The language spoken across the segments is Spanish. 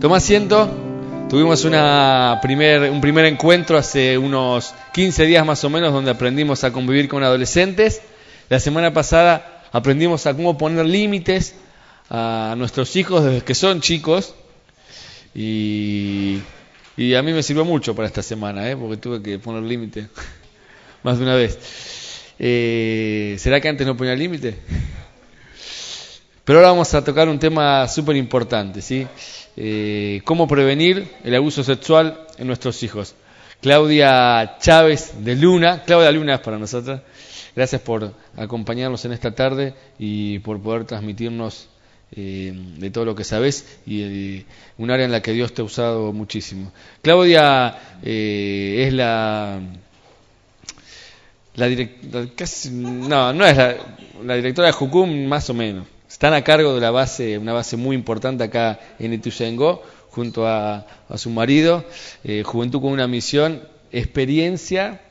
Toma asiento. Tuvimos una primer, un primer encuentro hace unos 15 días más o menos donde aprendimos a convivir con adolescentes. La semana pasada aprendimos a cómo poner límites a nuestros hijos desde que son chicos. Y, y a mí me sirvió mucho para esta semana, ¿eh? porque tuve que poner límite más de una vez. Eh, ¿Será que antes no ponía límite? Pero ahora vamos a tocar un tema súper importante, ¿sí? Eh, cómo prevenir el abuso sexual en nuestros hijos. Claudia Chávez de Luna, Claudia Luna es para nosotros. Gracias por acompañarnos en esta tarde y por poder transmitirnos eh, de todo lo que sabes y eh, un área en la que Dios te ha usado muchísimo. Claudia eh, es la la directora, no, no es la, la directora de Jucum, más o menos. Están a cargo de la base, una base muy importante acá en Ituzaingó, junto a, su marido, eh, Juventud con una misión, experiencia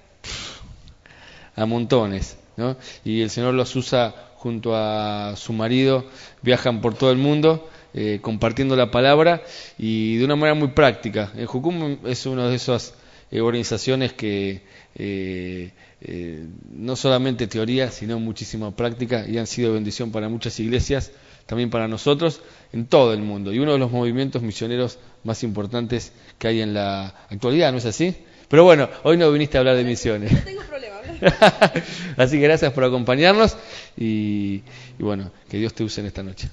a montones, ¿no? Y el Señor los usa junto a su marido, viajan por todo el mundo eh, compartiendo la palabra y de una manera muy práctica. El Jucum es una de esas eh, organizaciones que eh, eh, no solamente teoría, sino muchísima práctica y han sido bendición para muchas iglesias, también para nosotros en todo el mundo. Y uno de los movimientos misioneros más importantes que hay en la actualidad, ¿no es así? Pero bueno, hoy no viniste a hablar de misiones. No tengo problema. así que gracias por acompañarnos y, y bueno, que Dios te use en esta noche.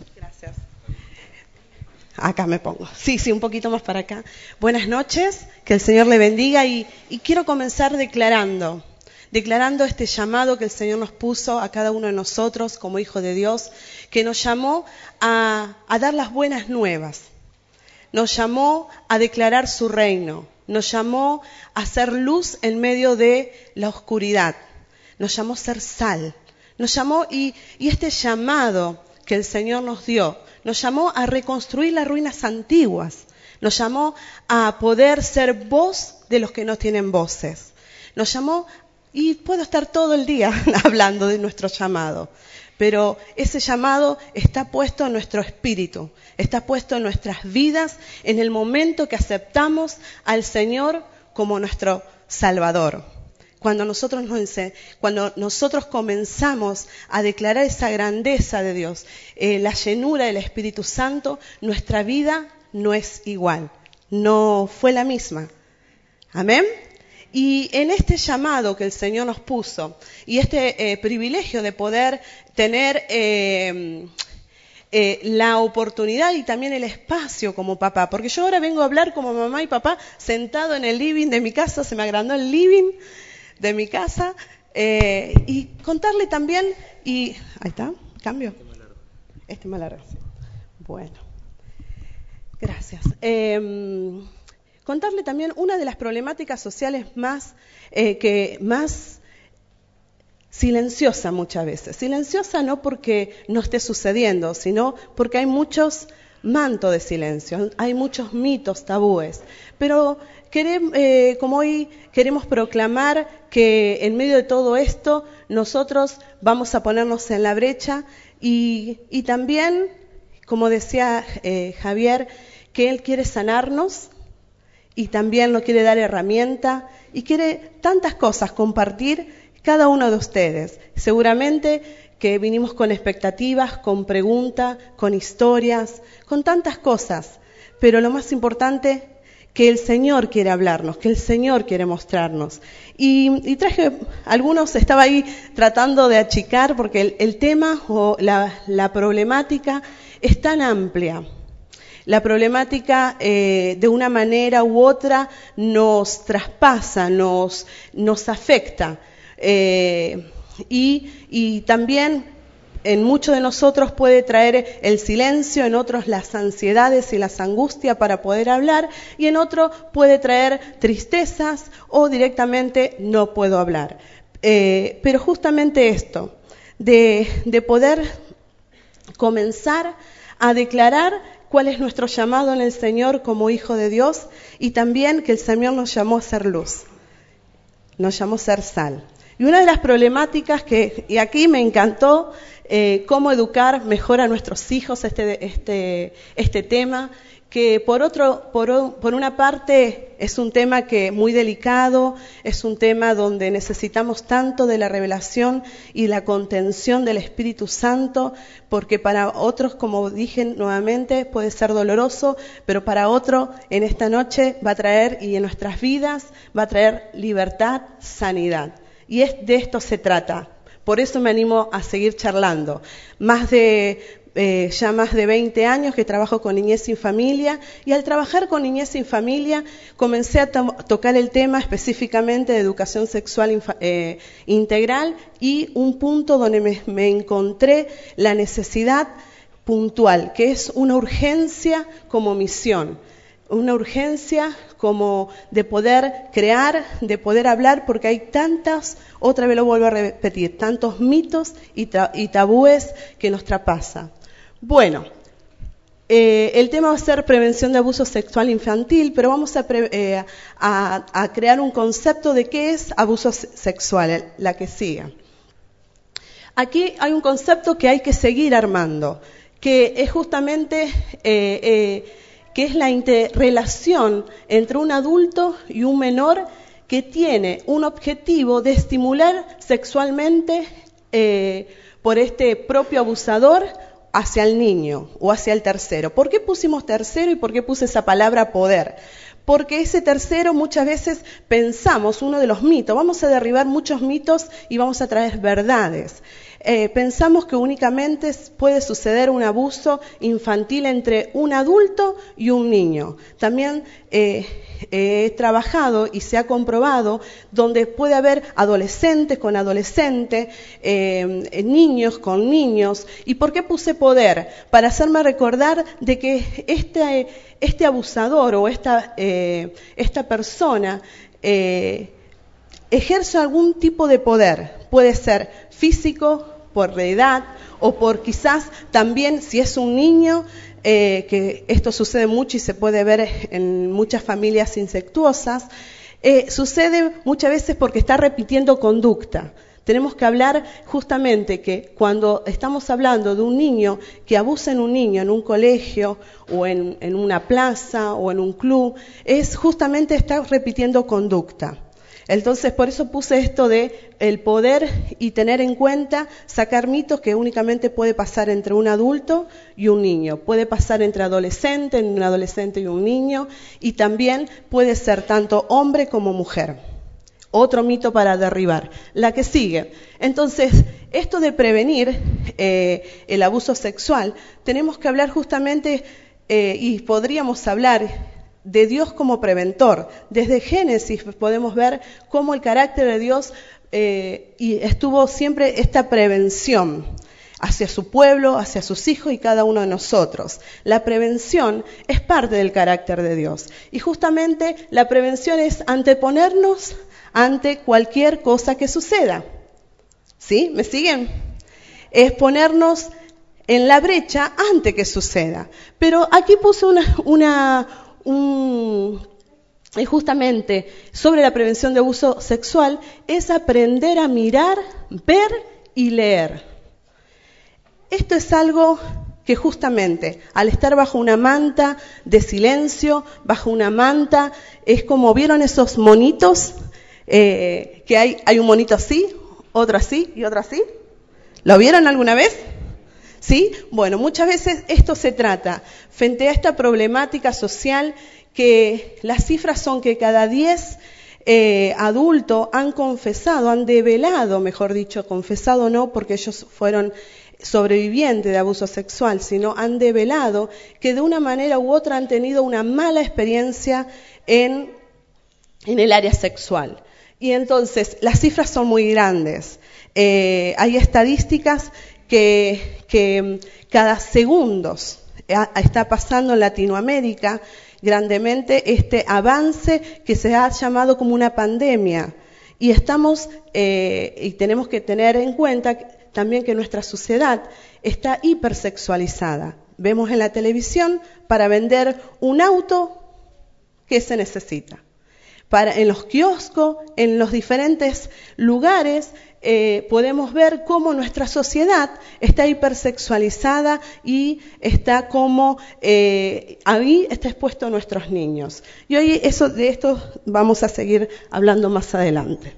Acá me pongo. Sí, sí, un poquito más para acá. Buenas noches, que el Señor le bendiga y, quiero comenzar declarando, declarando este llamado que el Señor nos puso a cada uno de nosotros como hijos de Dios, que nos llamó a, a dar las buenas nuevas, nos llamó a declarar su reino, nos llamó a ser luz en medio de la oscuridad, nos llamó a ser sal, nos llamó y, y este llamado que el Señor nos dio, nos llamó a reconstruir las ruinas antiguas, nos llamó a poder ser voz de los que no tienen voces, nos llamó, y puedo estar todo el día hablando de nuestro llamado, pero ese llamado está puesto en nuestro espíritu, está puesto en nuestras vidas en el momento que aceptamos al Señor como nuestro Salvador. Cuando nosotros, nos, cuando nosotros comenzamos a declarar esa grandeza de Dios, eh, la llenura del Espíritu Santo, nuestra vida no es igual, no fue la misma. Amén. Y en este llamado que el Señor nos puso y este eh, privilegio de poder tener eh, eh, la oportunidad y también el espacio como papá, porque yo ahora vengo a hablar como mamá y papá sentado en el living de mi casa, se me agrandó el living de mi casa eh, y contarle también y ahí está, cambio. Este más largo. Bueno, gracias. Eh, contarle también una de las problemáticas sociales más eh, que más silenciosa muchas veces. Silenciosa no porque no esté sucediendo, sino porque hay muchos mantos de silencio, hay muchos mitos, tabúes. Pero queremos, eh, como hoy queremos proclamar que en medio de todo esto nosotros vamos a ponernos en la brecha y, y también, como decía eh, Javier, que Él quiere sanarnos y también nos quiere dar herramienta y quiere tantas cosas compartir cada uno de ustedes. Seguramente que vinimos con expectativas, con preguntas, con historias, con tantas cosas, pero lo más importante que el Señor quiere hablarnos, que el Señor quiere mostrarnos. Y, traje, algunos estaba ahí tratando de achicar porque el, tema o la, problemática es tan amplia. La problemática eh, de una manera u otra nos traspasa, nos, nos afecta. Eh, y, también en muchos de nosotros puede traer el silencio, en otros las ansiedades y las angustias para poder hablar, y en otro puede traer tristezas o directamente no puedo hablar. Eh, pero justamente esto, de, de poder comenzar a declarar cuál es nuestro llamado en el Señor como hijo de Dios y también que el Señor nos llamó a ser luz, nos llamó a ser sal. Y una de las problemáticas que, y aquí me encantó eh, cómo educar mejor a nuestros hijos, este, este, este tema, que por, otro, por, una parte es un tema que muy delicado, es un tema donde necesitamos tanto de la revelación y la contención del Espíritu Santo, porque para otros, como dije nuevamente, puede ser doloroso, pero para otro en esta noche va a traer y en nuestras vidas va a traer libertad, sanidad. Y es, de esto se trata. Por eso me animo a seguir charlando. Más de eh, ya más de 20 años que trabajo con niñez sin familia y al trabajar con niñez sin familia comencé a tocar el tema específicamente de educación sexual eh, integral y un punto donde me, encontré la necesidad puntual, que es una urgencia como misión una urgencia como de poder crear, de poder hablar, porque hay tantas, otra vez lo vuelvo a repetir, tantos mitos y, tabúes que nos trapasan. Bueno, eh, el tema va a ser prevención de abuso sexual infantil, pero vamos eh, a, crear un concepto de qué es abuso sexual, la que siga. Aquí hay un concepto que hay que seguir armando, que es justamente eh, que es la interrelación entre un adulto y un menor que tiene un objetivo de estimular sexualmente por este propio abusador hacia el niño o hacia el tercero. ¿Por qué pusimos tercero y por qué puse esa palabra poder? Porque ese tercero muchas veces pensamos, uno de los mitos, vamos a derribar muchos mitos y vamos a traer verdades. Eh, pensamos que únicamente puede suceder un abuso infantil entre un adulto y un niño. También eh, he trabajado y se ha comprobado donde puede haber adolescentes con adolescentes, eh, niños con niños. ¿Y por qué puse poder? Para hacerme recordar de que este, este abusador o esta, esta persona ejerce algún tipo de poder. Puede ser físico, por edad o por quizás también si es un niño, eh, que esto sucede mucho y se puede ver en muchas familias insectuosas, eh, sucede muchas veces porque está repitiendo conducta. Tenemos que hablar justamente que cuando estamos hablando de un niño que abusa en un niño en un colegio o en, en una plaza o en un club, es justamente estar repitiendo conducta. Entonces, por eso puse esto de el poder y tener en cuenta sacar mitos que únicamente puede pasar entre un adulto y un niño, puede pasar entre adolescente, un adolescente y un niño, y también puede ser tanto hombre como mujer. Otro mito para derribar. La que sigue. Entonces, esto de prevenir eh, el abuso sexual, tenemos que hablar justamente, eh, y podríamos hablar de Dios como preventor. Desde Génesis podemos ver cómo el carácter de Dios eh, y estuvo siempre esta prevención hacia su pueblo, hacia sus hijos y cada uno de nosotros. La prevención es parte del carácter de Dios. Y justamente la prevención es anteponernos ante cualquier cosa que suceda. ¿Sí? ¿Me siguen? Es ponernos en la brecha antes que suceda. Pero aquí puse una, una, un, justamente sobre la prevención de abuso sexual es aprender a mirar, ver y leer. Esto es algo que justamente al estar bajo una manta de silencio, bajo una manta, es como vieron esos monitos, eh, que hay, hay un monito así, otro así y otro así. ¿Lo vieron alguna vez? ¿Sí? Bueno, muchas veces esto se trata, frente a esta problemática social, que las cifras son que cada 10 eh, adultos han confesado, han develado, mejor dicho, confesado no porque ellos fueron sobrevivientes de abuso sexual, sino han develado que de una manera u otra han tenido una mala experiencia en, el área sexual. Y entonces las cifras son muy grandes. Eh, hay estadísticas que, que cada segundos está pasando en Latinoamérica grandemente este avance que se ha llamado como una pandemia. Y estamos, eh, y tenemos que tener en cuenta también que nuestra sociedad está hipersexualizada. Vemos en la televisión para vender un auto que se necesita. Para, en los kioscos, en los diferentes lugares, eh, podemos ver cómo nuestra sociedad está hipersexualizada y está como eh, ahí está expuesto a nuestros niños. Y hoy eso, de esto vamos a seguir hablando más adelante.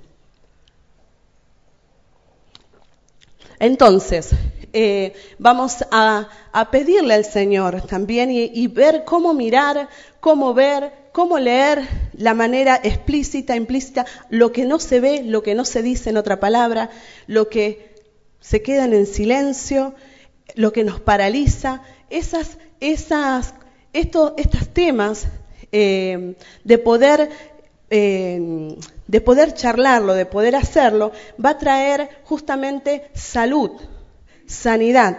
Entonces, eh, vamos a, pedirle al Señor también y, ver cómo mirar, cómo ver, cómo leer la manera explícita, implícita, lo que no se ve, lo que no se dice en otra palabra, lo que se quedan en silencio, lo que nos paraliza, esas, esas, estos, estos temas eh, de poder eh, de poder charlarlo, de poder hacerlo, va a traer justamente salud, sanidad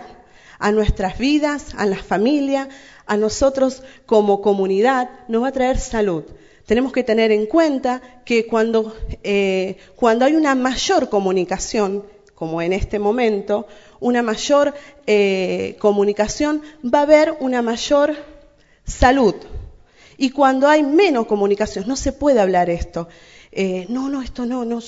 a nuestras vidas, a la familia, a nosotros como comunidad, nos va a traer salud. Tenemos que tener en cuenta que cuando, eh, cuando hay una mayor comunicación, como en este momento, una mayor eh, comunicación, va a haber una mayor salud. Y cuando hay menos comunicación, no se puede hablar esto. Eh, no, no, esto no, no,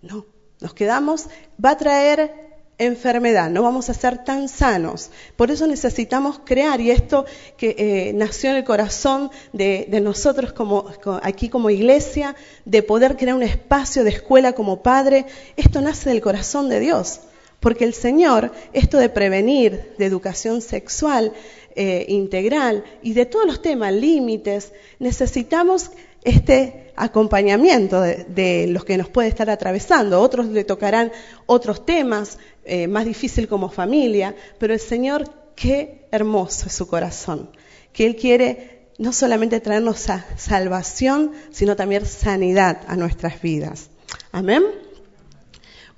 no. Nos quedamos, va a traer enfermedad, no vamos a ser tan sanos. Por eso necesitamos crear, y esto que eh, nació en el corazón de, nosotros como, aquí como iglesia, de poder crear un espacio de escuela como padre, esto nace del corazón de Dios. Porque el Señor, esto de prevenir, de educación sexual eh, integral y de todos los temas, límites, necesitamos este acompañamiento de, los que nos puede estar atravesando. Otros le tocarán otros temas eh, más difíciles como familia, pero el Señor, qué hermoso es su corazón, que Él quiere no solamente traernos a salvación, sino también sanidad a nuestras vidas. Amén.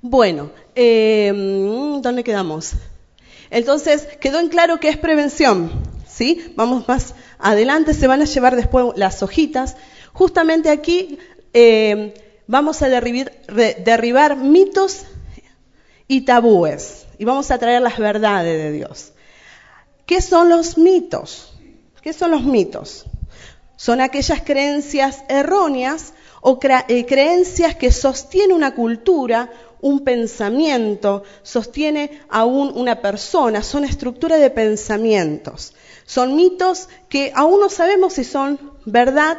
Bueno, eh, ¿dónde quedamos? Entonces, quedó en claro que es prevención. ¿sí? Vamos más adelante, se van a llevar después las hojitas. Justamente aquí eh, vamos a derribar mitos y tabúes y vamos a traer las verdades de Dios. ¿Qué son los mitos? ¿Qué son los mitos? Son aquellas creencias erróneas o eh, creencias que sostienen una cultura, un pensamiento, sostiene aún una persona, son estructuras de pensamientos. Son mitos que aún no sabemos si son verdad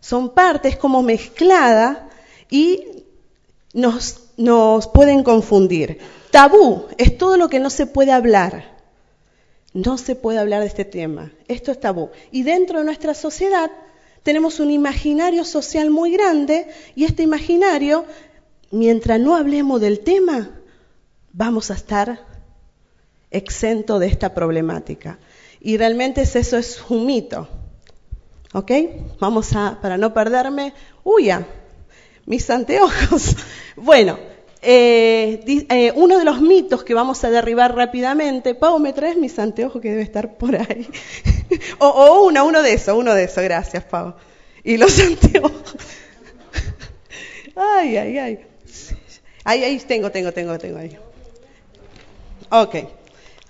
son partes como mezcladas y nos, nos pueden confundir. Tabú es todo lo que no se puede hablar. No se puede hablar de este tema. Esto es tabú. Y dentro de nuestra sociedad tenemos un imaginario social muy grande y este imaginario, mientras no hablemos del tema, vamos a estar exento de esta problemática. Y realmente eso es un mito. ¿Ok? Vamos a, para no perderme, huya, mis anteojos. Bueno, eh, eh, uno de los mitos que vamos a derribar rápidamente, Pau, ¿me traes mis anteojos que debe estar por ahí? o, uno, uno de esos, uno de esos, gracias, Pau. Y los anteojos. ay, ay, ay. Ahí, ahí tengo, tengo, tengo, tengo ahí. Ok.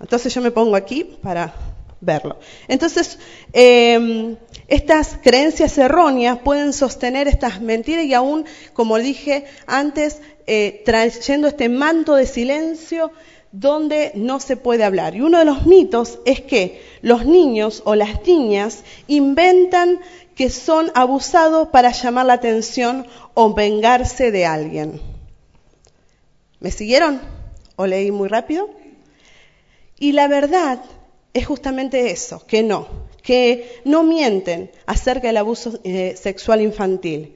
Entonces yo me pongo aquí para verlo. Entonces, em, estas creencias erróneas pueden sostener estas mentiras y aún, como dije antes, eh, trayendo este manto de silencio donde no se puede hablar. Y uno de los mitos es que los niños o las niñas inventan que son abusados para llamar la atención o vengarse de alguien. ¿Me siguieron? ¿O leí muy rápido? Y la verdad es justamente eso, que no, que no mienten acerca del abuso eh, sexual infantil.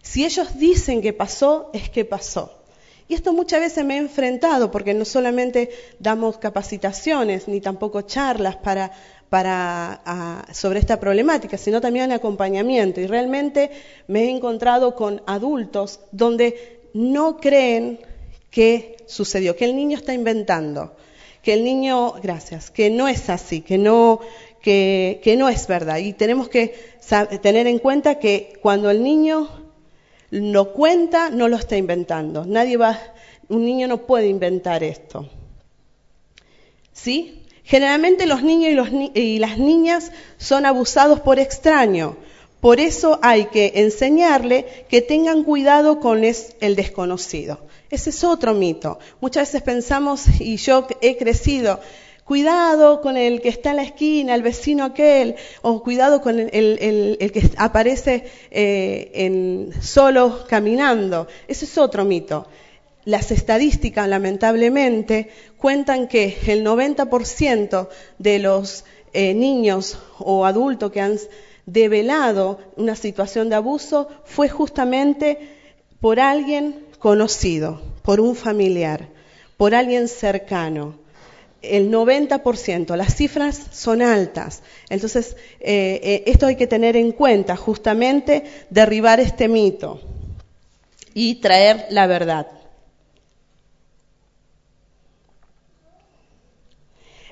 Si ellos dicen que pasó, es que pasó. Y esto muchas veces me he enfrentado porque no solamente damos capacitaciones ni tampoco charlas para, para, sobre esta problemática, sino también acompañamiento. Y realmente me he encontrado con adultos donde no creen que sucedió, que el niño está inventando que el niño, gracias, que no es así, que no, que, que no es verdad. Y tenemos que tener en cuenta que cuando el niño lo cuenta, no lo está inventando. Nadie va, un niño no puede inventar esto. ¿Sí? Generalmente los niños y, y las niñas son abusados por extraños, Por eso hay que enseñarle que tengan cuidado con el desconocido. Ese es otro mito. Muchas veces pensamos, y yo he crecido, cuidado con el que está en la esquina, el vecino aquel, o cuidado con el, que aparece eh, en, solo caminando. Ese es otro mito. Las estadísticas, lamentablemente, cuentan que el 90% de los eh, niños o adultos que han develado una situación de abuso fue justamente por alguien conocido, por un familiar, por alguien cercano. El 90%, las cifras son altas. Entonces, eh, eh, esto hay que tener en cuenta, justamente derribar este mito y traer la verdad.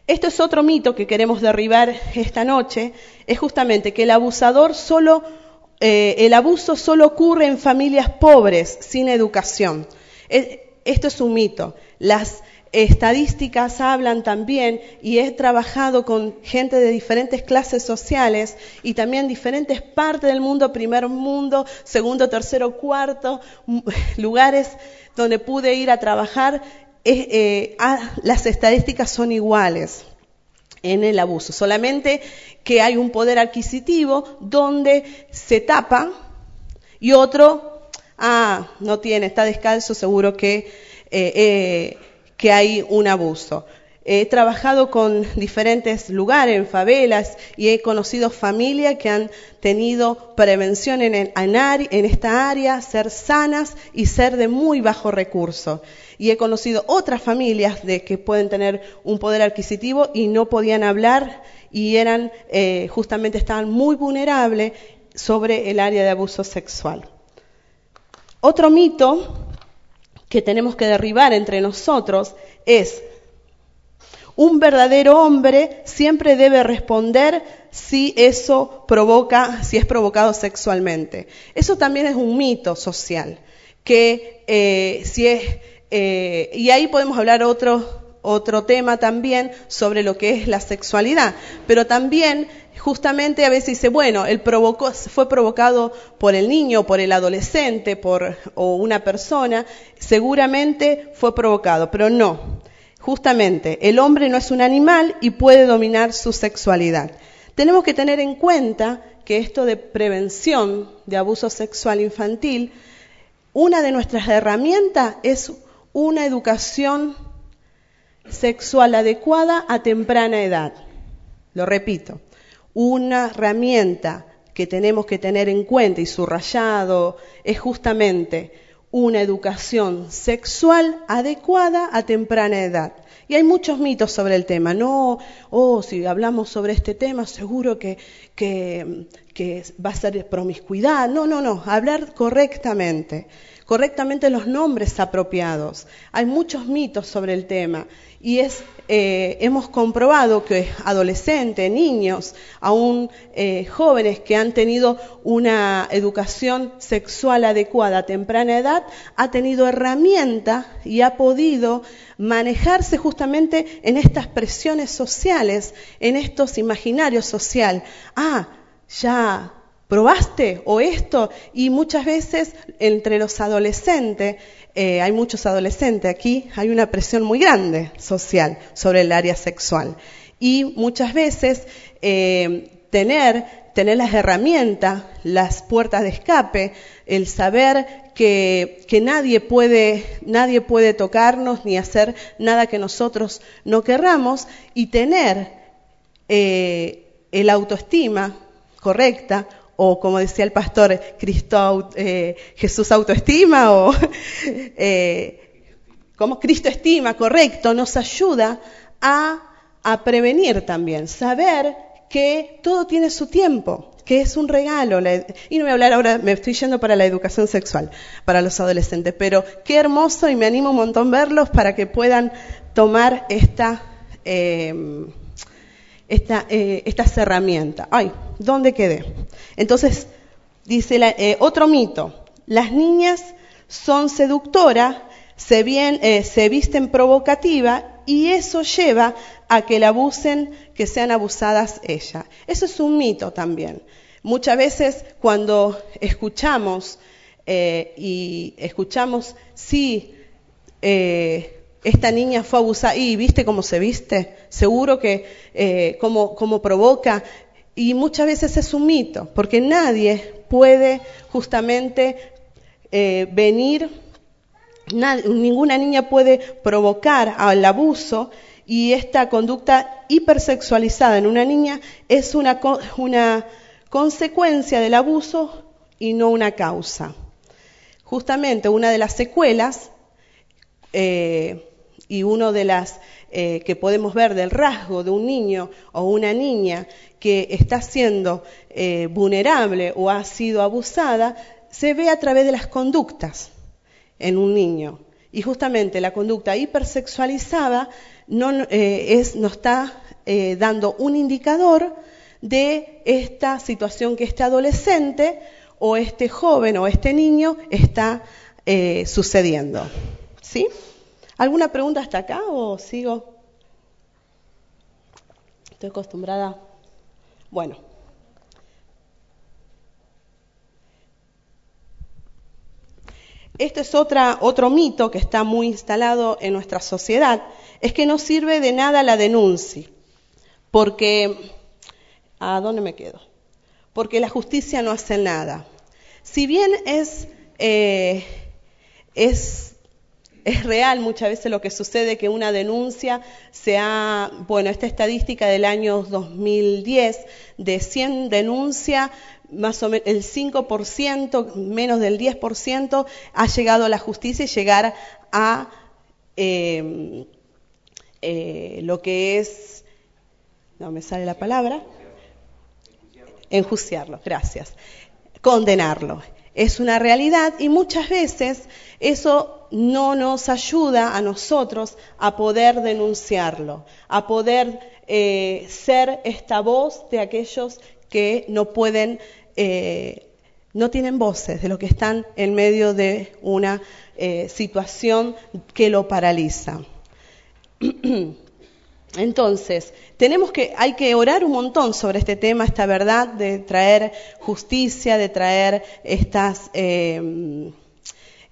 Esto es otro mito que queremos derribar esta noche, es justamente que el abusador solo, eh, el abuso solo ocurre en familias pobres, sin educación. Esto es un mito. Las estadísticas hablan también, y he trabajado con gente de diferentes clases sociales y también diferentes partes del mundo, primer mundo, segundo, tercero, cuarto, lugares donde pude ir a trabajar eh, las estadísticas son iguales en el abuso, solamente que hay un poder adquisitivo donde se tapa y otro, ah, no tiene, está descalzo, seguro que, eh, eh, que hay un abuso. He trabajado con diferentes lugares, en favelas, y he conocido familias que han tenido prevención en, en esta área, ser sanas y ser de muy bajo recurso y he conocido otras familias de que pueden tener un poder adquisitivo y no podían hablar y eran eh, justamente estaban muy vulnerables sobre el área de abuso sexual. Otro mito que tenemos que derribar entre nosotros es un verdadero hombre siempre debe responder si eso provoca, si es provocado sexualmente. Eso también es un mito social, que eh, si es eh, y ahí podemos hablar otro, otro tema también sobre lo que es la sexualidad. Pero también, justamente a veces dice, bueno, provocó, fue provocado por el niño, por el adolescente, por, o una persona, seguramente fue provocado, pero no. Justamente, el hombre no es un animal y puede dominar su sexualidad. Tenemos que tener en cuenta que esto de prevención de abuso sexual infantil, una de nuestras herramientas es una educación sexual adecuada a temprana edad. Lo repito, una herramienta que tenemos que tener en cuenta y subrayado es justamente una educación sexual adecuada a temprana edad. Y hay muchos mitos sobre el tema. No, oh, si hablamos sobre este tema, seguro que, que, va a ser promiscuidad. No, no, no, hablar correctamente correctamente los nombres apropiados. Hay muchos mitos sobre el tema y es, eh, hemos comprobado que adolescentes, niños, aún eh, jóvenes que han tenido una educación sexual adecuada a temprana edad, ha tenido herramienta y ha podido manejarse justamente en estas presiones sociales, en estos imaginarios social. Ah, ya ¿probaste? ¿O esto? Y muchas veces entre los adolescentes, eh, hay muchos adolescentes aquí, hay una presión muy grande social sobre el área sexual. Y muchas veces eh, tener, tener las herramientas, las puertas de escape, el saber que, que, nadie, puede, nadie puede tocarnos ni hacer nada que nosotros no querramos y tener eh, el autoestima correcta, o como decía el pastor, Cristo, eh, Jesús autoestima, o eh, como Cristo estima, correcto, nos ayuda a, a prevenir también, saber que todo tiene su tiempo, que es un regalo. Y no voy a hablar ahora, me estoy yendo para la educación sexual, para los adolescentes, pero qué hermoso y me animo un montón verlos para que puedan tomar esta, eh, esta, eh, estas. Ay, ¿dónde quedé? Entonces, dice eh, otro mito, las niñas son seductoras, se, eh, se visten provocativa y eso lleva a que la abusen, que sean abusadas ellas. Eso es un mito también. Muchas veces cuando escuchamos eh, y escuchamos, sí, esta niña fue abusada, y viste cómo se viste, seguro que eh, cómo, cómo provoca, y muchas veces es un mito, porque nadie puede justamente eh, venir, ninguna niña puede provocar al abuso y esta conducta hipersexualizada en una niña es una, una consecuencia del abuso y no una causa. Justamente una de las secuelas eh, y uno de las eh, que podemos ver del rasgo de un niño o una niña que está siendo eh, vulnerable o ha sido abusada, se ve a través de las conductas en un niño. Y justamente la conducta hipersexualizada no, eh, está dando un indicador de esta situación que este adolescente o este joven o este niño está sucediendo. ¿Sí? ¿Alguna pregunta hasta acá o sigo? Estoy acostumbrada. Bueno. Este es otra, otro mito que está muy instalado en nuestra sociedad, es que no sirve de nada la denuncia, porque, ¿a dónde me quedo? Porque la justicia no hace nada. Si bien es, eh, es es real muchas veces lo que sucede que una denuncia se ha, bueno, esta estadística del año 2010, de 100 denuncias, más o menos el 5%, menos del 10%, ha llegado a la justicia y llegar a eh, eh, lo que es, no me sale la palabra, enjuiciarlo, gracias, condenarlo. Es una realidad y muchas veces eso no nos ayuda a nosotros a poder denunciarlo, a poder eh, ser esta voz de aquellos que no pueden, eh, no tienen voces, de los que están en medio de una eh, situación que lo paraliza. Entonces, tenemos que, hay que orar un montón sobre este tema, esta verdad de traer justicia, de traer estas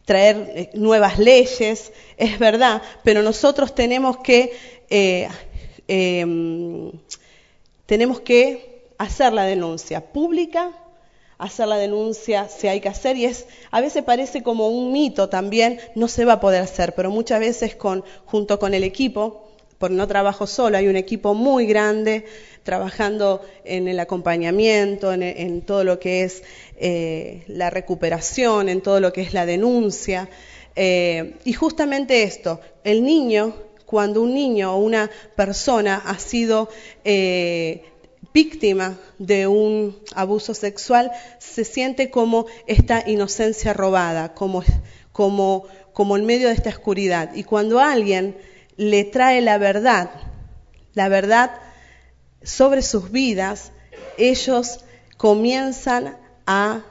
traer eh, nuevas leyes, es verdad, pero nosotros tenemos que, eh, em, tenemos que hacer la denuncia pública, hacer la denuncia si hay que hacer y es a veces parece como un mito también, no se va a poder hacer, pero muchas veces con, junto con el equipo, porque no trabajo solo, hay un equipo muy grande trabajando en el acompañamiento, en, todo lo que es eh, la recuperación, en todo lo que es la denuncia. Eh, y justamente esto, el niño, cuando un niño o una persona ha sido eh, víctima de un abuso sexual, se siente como esta inocencia robada, como, como, como en medio de esta oscuridad. Y cuando alguien le trae la verdad, la verdad sobre sus vidas, ellos comienzan a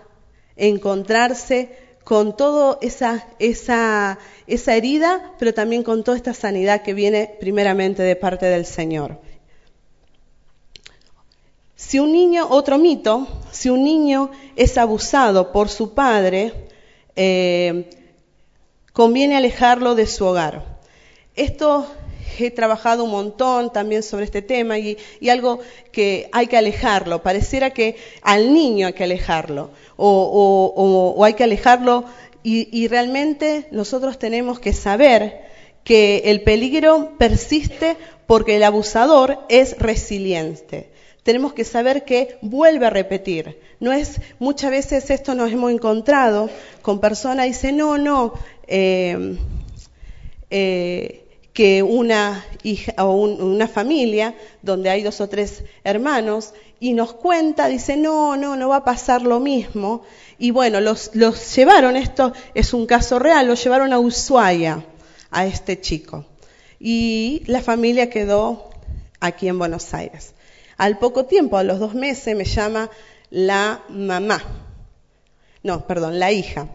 encontrarse con toda esa, esa, esa herida, pero también con toda esta sanidad que viene primeramente de parte del Señor. Si un niño, otro mito, si un niño es abusado por su padre, eh, conviene alejarlo de su hogar. Esto he trabajado un montón también sobre este tema y, algo que hay que alejarlo. Pareciera que al niño hay que alejarlo o, hay que alejarlo y, realmente nosotros tenemos que saber que el peligro persiste porque el abusador es resiliente. Tenemos que saber que vuelve a repetir. No es, muchas veces esto nos hemos encontrado con personas que dicen, no, no, eh, eh, que una hija o una familia donde hay dos o tres hermanos y nos cuenta, dice, no, no, no va a pasar lo mismo. Y bueno, los, los llevaron, esto es un caso real, lo llevaron a Ushuaia, a este chico. Y la familia quedó aquí en Buenos Aires. Al poco tiempo, a los dos meses, me llama la mamá, no, perdón, la hija.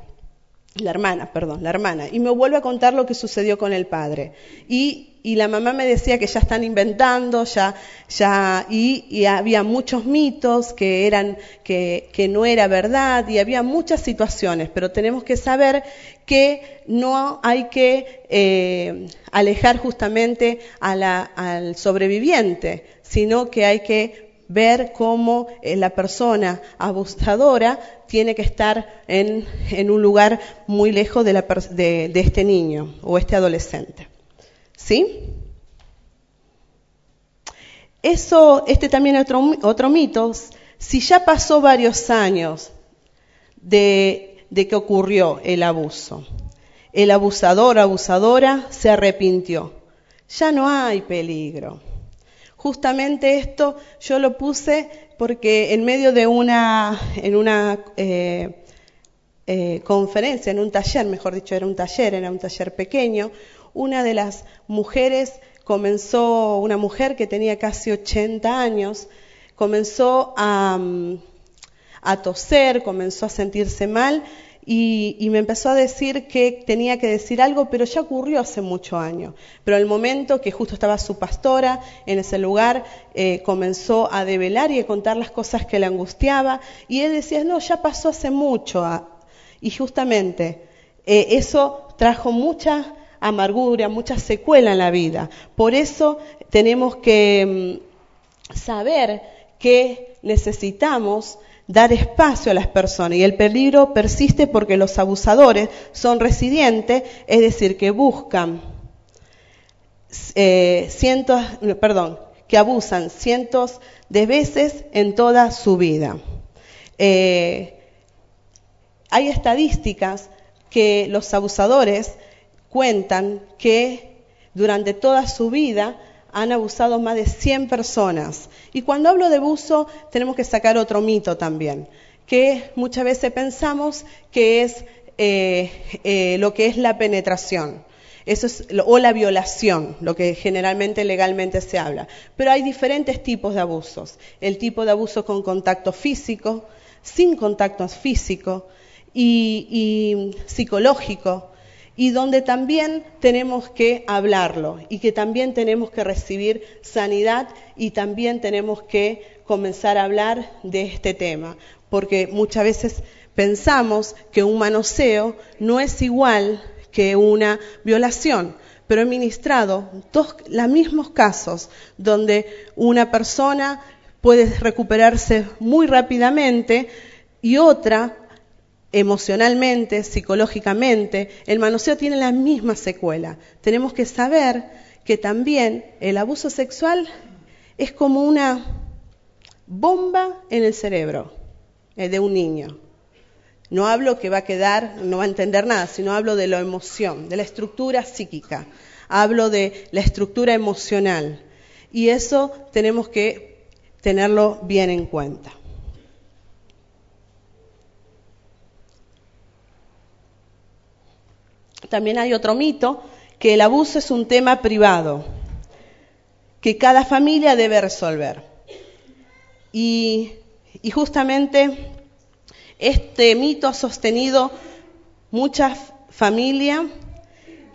La hermana, perdón, la hermana, y me vuelve a contar lo que sucedió con el padre. Y, la mamá me decía que ya están inventando, ya, ya, y, había muchos mitos que eran, que, que, no era verdad, y había muchas situaciones, pero tenemos que saber que no hay que eh, alejar justamente al sobreviviente, sino que hay que ver cómo eh, la persona abusadora tiene que estar en, un lugar muy lejos de, de, este niño o este adolescente. ¿Sí? Eso, este también es otro, otro mito. Si ya pasó varios años de, de que ocurrió el abuso, el abusador o abusadora se arrepintió, ya no hay peligro Justamente esto yo lo puse porque en medio de una, en una eh, eh, conferencia, en un taller, mejor dicho, era un taller, era un taller pequeño, una de las mujeres comenzó, una mujer que tenía casi 80 años, comenzó a, mm, a toser, comenzó a sentirse mal y, me empezó a decir que tenía que decir algo, pero ya ocurrió hace muchos años. Pero el momento que justo estaba su pastora en ese lugar, eh, comenzó a develar y a contar las cosas que le angustiaba, y él decía, no, ya pasó hace mucho. Y justamente eh, eso trajo mucha amargura, mucha secuela en la vida. Por eso tenemos que mm, saber que necesitamos dar espacio a las personas y el peligro persiste porque los abusadores son residentes, es decir, que buscan eh, cientos, perdón, que abusan cientos de veces en toda su vida. Eh, hay estadísticas que los abusadores cuentan que durante toda su vida han abusado más de 100 personas. Y cuando hablo de abuso, tenemos que sacar otro mito también, que muchas veces pensamos que es eh, eh, lo que es la penetración. Eso es, o la violación, lo que generalmente legalmente se habla. Pero hay diferentes tipos de abusos. El tipo de abuso con contacto físico, sin contacto físico y, y psicológico, y donde también tenemos que hablarlo y que también tenemos que recibir sanidad y también tenemos que comenzar a hablar de este tema, porque muchas veces pensamos que un manoseo no es igual que una violación, pero he ministrado los mismos casos donde una persona puede recuperarse muy rápidamente y otra emocionalmente, psicológicamente, el manoseo tiene la misma secuela. Tenemos que saber que también el abuso sexual es como una bomba en el cerebro eh, de un niño. No hablo que va a quedar, no va a entender nada, sino hablo de la emoción, de la estructura psíquica, hablo de la estructura emocional. Y eso tenemos que tenerlo bien en cuenta. También hay otro mito, que el abuso es un tema privado, que cada familia debe resolver. Y, justamente este mito ha sostenido muchas familias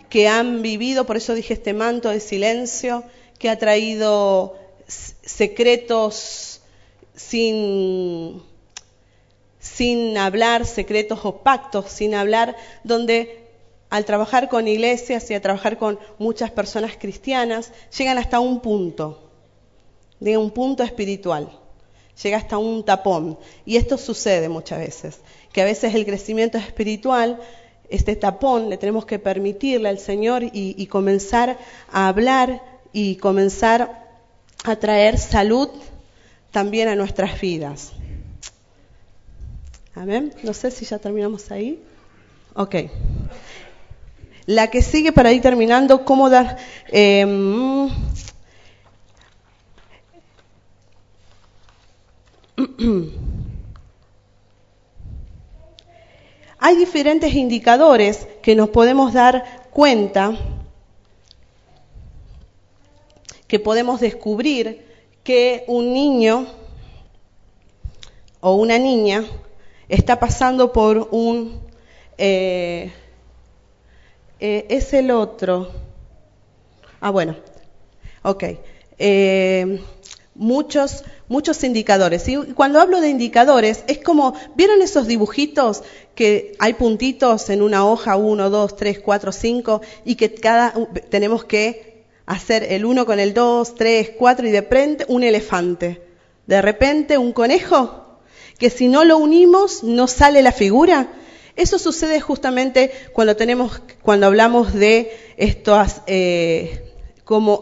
que han vivido, por eso dije este manto de silencio, que ha traído secretos sin, sin hablar, secretos o pactos sin hablar, donde al trabajar con iglesias y a trabajar con muchas personas cristianas, llegan hasta un punto, de un punto espiritual, llega hasta un tapón. Y esto sucede muchas veces, que a veces el crecimiento espiritual, este tapón, le tenemos que permitirle al Señor y, y comenzar a hablar y comenzar a traer salud también a nuestras vidas. Amén. No sé si ya terminamos ahí. Ok. La que sigue para ir terminando, cómo dar... Em, hay diferentes indicadores que nos podemos dar cuenta, que podemos descubrir que un niño o una niña está pasando por un Eh, eh, es el otro. Ah, bueno. Ok. Eh, muchos, muchos indicadores. Y cuando hablo de indicadores, es como, ¿vieron esos dibujitos que hay puntitos en una hoja, uno, dos, tres, cuatro, cinco, y que cada, tenemos que hacer el uno con el dos, tres, cuatro, y de repente un elefante. De repente un conejo, que si no lo unimos no sale la figura. Eso sucede justamente cuando tenemos, cuando hablamos de estos, eh,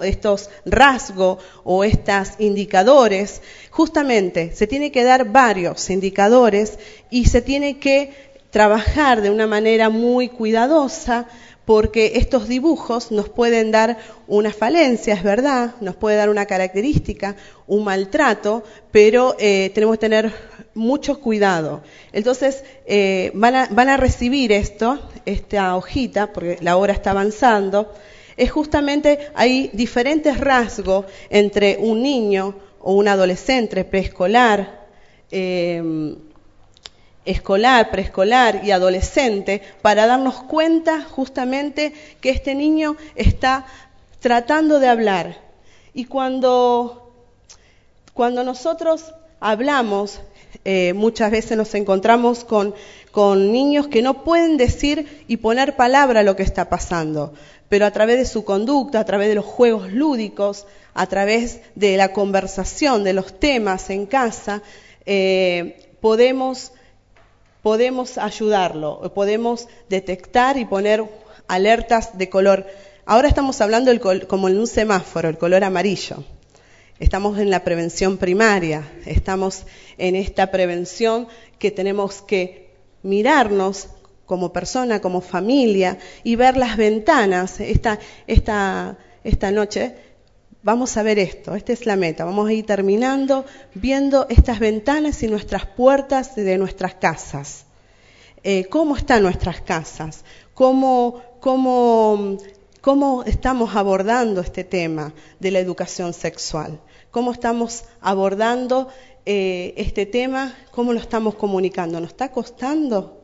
estos rasgos o estos indicadores. Justamente se tiene que dar varios indicadores y se tiene que trabajar de una manera muy cuidadosa porque estos dibujos nos pueden dar una falencia, es verdad, nos puede dar una característica, un maltrato, pero eh, tenemos que tener mucho cuidado. Entonces, eh, van, a, recibir esto, esta hojita, porque la hora está avanzando, es justamente, hay diferentes rasgos entre un niño o un adolescente preescolar, eh, escolar, preescolar y adolescente para darnos cuenta justamente que este niño está tratando de hablar. Y cuando, cuando nosotros hablamos, eh, muchas veces nos encontramos con, con niños que no pueden decir y poner palabra a lo que está pasando, pero a través de su conducta, a través de los juegos lúdicos, a través de la conversación, de los temas en casa, eh, podemos podemos ayudarlo, podemos detectar y poner alertas de color. Ahora estamos hablando como en un semáforo, el color amarillo. Estamos en la prevención primaria, estamos en esta prevención que tenemos que mirarnos como persona, como familia y ver las ventanas. Esta, esta, esta noche vamos a ver esto, esta es la meta, vamos a ir terminando viendo estas ventanas y nuestras puertas de nuestras casas. Eh, ¿Cómo están nuestras casas? ¿Cómo, cómo, ¿Cómo estamos abordando este tema de la educación sexual? ¿Cómo estamos abordando eh, este tema? ¿Cómo lo estamos comunicando? ¿Nos está costando?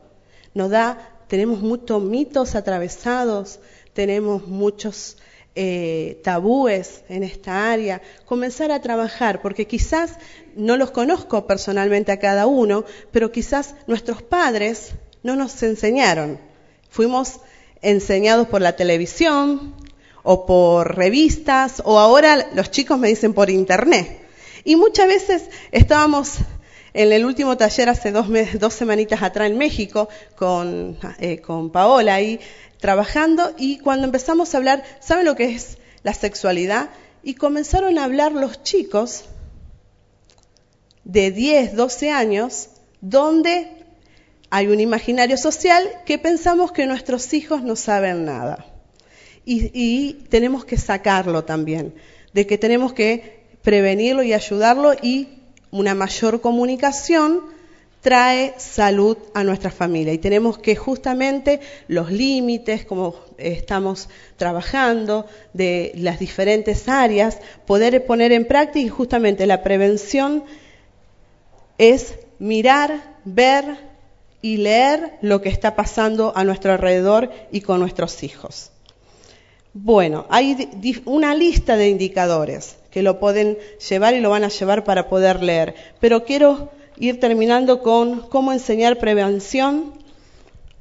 ¿Nos da, tenemos muchos mitos atravesados, tenemos muchos eh, tabúes en esta área, comenzar a trabajar, porque quizás no los conozco personalmente a cada uno, pero quizás nuestros padres no nos enseñaron. Fuimos enseñados por la televisión o por revistas o ahora los chicos me dicen por internet. Y muchas veces estábamos en el último taller hace dos, dos semanitas atrás en México con, eh, con Paola ahí trabajando y cuando empezamos a hablar, ¿saben lo que es la sexualidad? Y comenzaron a hablar los chicos de 10, 12 años, donde hay un imaginario social que pensamos que nuestros hijos no saben nada. Y, y, tenemos que sacarlo también, de que tenemos que prevenirlo y ayudarlo y una mayor comunicación trae salud a nuestra familia y tenemos que justamente los límites, como estamos trabajando, de las diferentes áreas, poder poner en práctica y justamente la prevención es mirar, ver y leer lo que está pasando a nuestro alrededor y con nuestros hijos. Bueno, hay una lista de indicadores que lo pueden llevar y lo van a llevar para poder leer, pero quiero ir terminando con cómo enseñar prevención.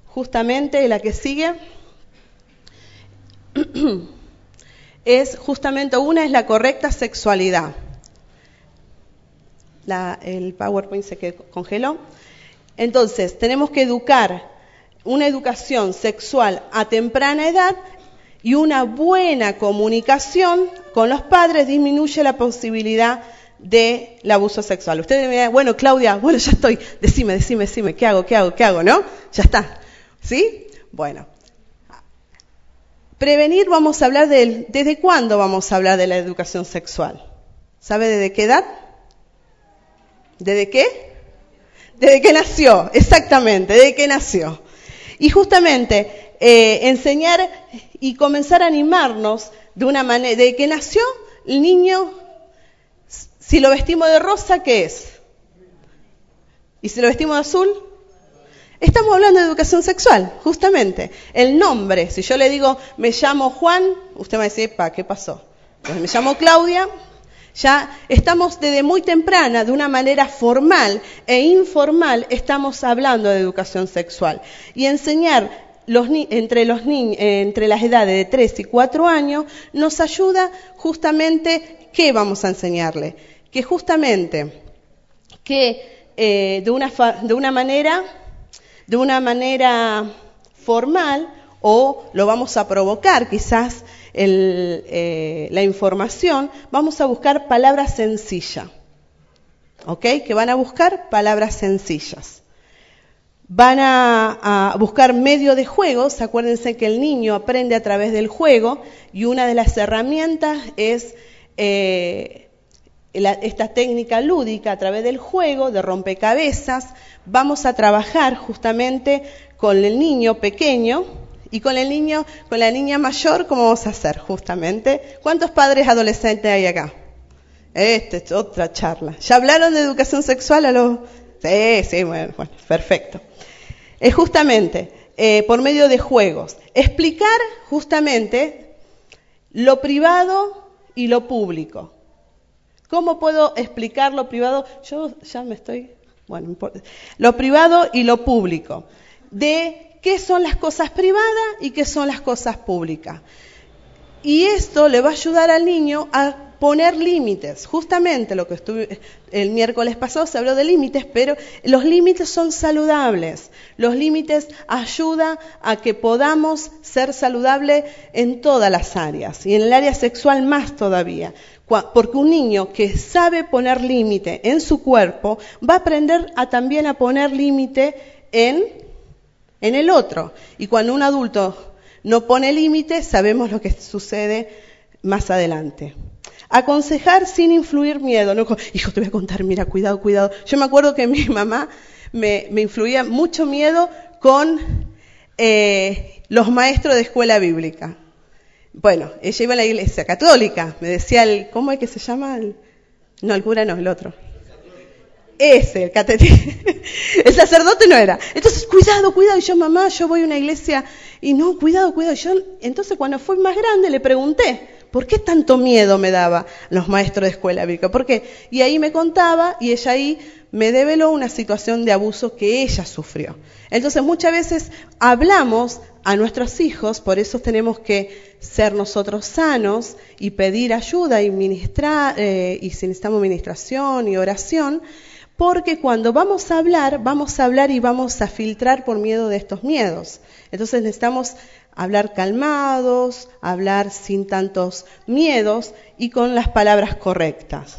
Justamente la que sigue es justamente una es la correcta sexualidad. el PowerPoint se congeló. Entonces, tenemos que educar una educación sexual a temprana edad y una buena comunicación con los padres disminuye la posibilidad del abuso sexual. Ustedes me dirán, bueno, Claudia, bueno, ya estoy, decime, decime, decime, ¿qué hago, qué hago, qué hago, no? Ya está. ¿Sí? Bueno. Prevenir, vamos a hablar de, ¿desde cuándo vamos a hablar de la educación sexual? ¿Sabe desde qué edad? ¿Desde qué? Desde que nació, exactamente, desde que nació. Y justamente eh, enseñar y comenzar a animarnos de una manera, desde que nació el niño si lo vestimos de rosa, ¿qué es? ¿Y si lo vestimos de azul? Estamos hablando de educación sexual, justamente. El nombre, si yo le digo, me llamo Juan, usted me decir, pa, ¿qué pasó? Pues me llamo Claudia, ya estamos desde muy temprana, de una manera formal e informal, estamos hablando de educación sexual. Y enseñar entre, los entre las edades de 3 y 4 años nos ayuda justamente, ¿qué vamos a enseñarle? Que justamente, que eh, de, una, de una manera, de una manera formal, o lo vamos a provocar quizás eh, la información, vamos a buscar palabras sencillas. ¿Ok? Que van a buscar palabras sencillas. Van a, buscar medio de juegos. Acuérdense que el niño aprende a través del juego y una de las herramientas es eh, esta técnica lúdica a través del juego, de rompecabezas. Vamos a trabajar justamente con el niño pequeño, y con el niño, con la niña mayor, ¿cómo vamos a hacer justamente? ¿Cuántos padres adolescentes hay acá? Esta es otra charla. ¿Ya hablaron de educación sexual a los...? Sí, sí, bueno, bueno perfecto. Es justamente eh, por medio de juegos. Explicar justamente lo privado y lo público. ¿Cómo puedo explicar lo privado? Yo ya me estoy... Bueno, lo privado y lo público. De qué son las cosas privadas y qué son las cosas públicas. Y esto le va a ayudar al niño a poner límites. Justamente lo que estuve el miércoles pasado se habló de límites, pero los límites son saludables. Los límites ayudan a que podamos ser saludables en todas las áreas y en el área sexual más todavía. Porque un niño que sabe poner límite en su cuerpo va a aprender a también a poner límite en en el otro. Y cuando un adulto no pone límites, sabemos lo que sucede más adelante. Aconsejar sin influir miedo. No, hijo, te voy a contar, mira, cuidado, cuidado. Yo me acuerdo que mi mamá me, influía mucho miedo con eh, los maestros de escuela bíblica. Bueno, ella iba a la iglesia católica. Me decía, el, ¿cómo es que se llama? no, el cura no, el otro. Ese, el El sacerdote no era. Entonces, cuidado, cuidado. Y yo, mamá, yo voy a una iglesia y no, cuidado, cuidado. yo, entonces, cuando fui más grande, le pregunté, ¿por qué tanto miedo me daba los maestros de escuela bíblica? ¿Por qué? Y ahí me contaba y ella ahí me develó una situación de abuso que ella sufrió. Entonces, muchas veces hablamos a nuestros hijos, por eso tenemos que ser nosotros sanos y pedir ayuda y ministrar, eh, y si necesitamos ministración y oración, porque cuando vamos a hablar, vamos a hablar y vamos a filtrar por miedo de estos miedos. Entonces necesitamos hablar calmados, hablar sin tantos miedos y con las palabras correctas.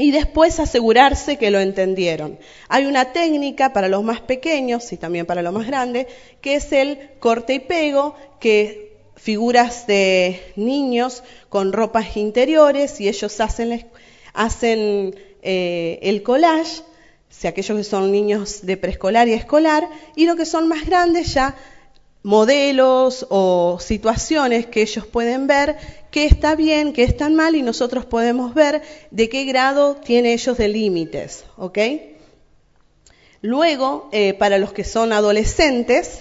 Y después asegurarse que lo entendieron. Hay una técnica para los más pequeños y también para los más grandes, que es el corte y pego, que figuras de niños con ropas interiores y ellos hacen, hacen eh, el collage, si aquellos que son niños de preescolar y escolar, y lo que son más grandes ya modelos o situaciones que ellos pueden ver qué está bien, qué está mal y nosotros podemos ver de qué grado tiene ellos de límites, ¿ok? Luego, eh, para los que son adolescentes,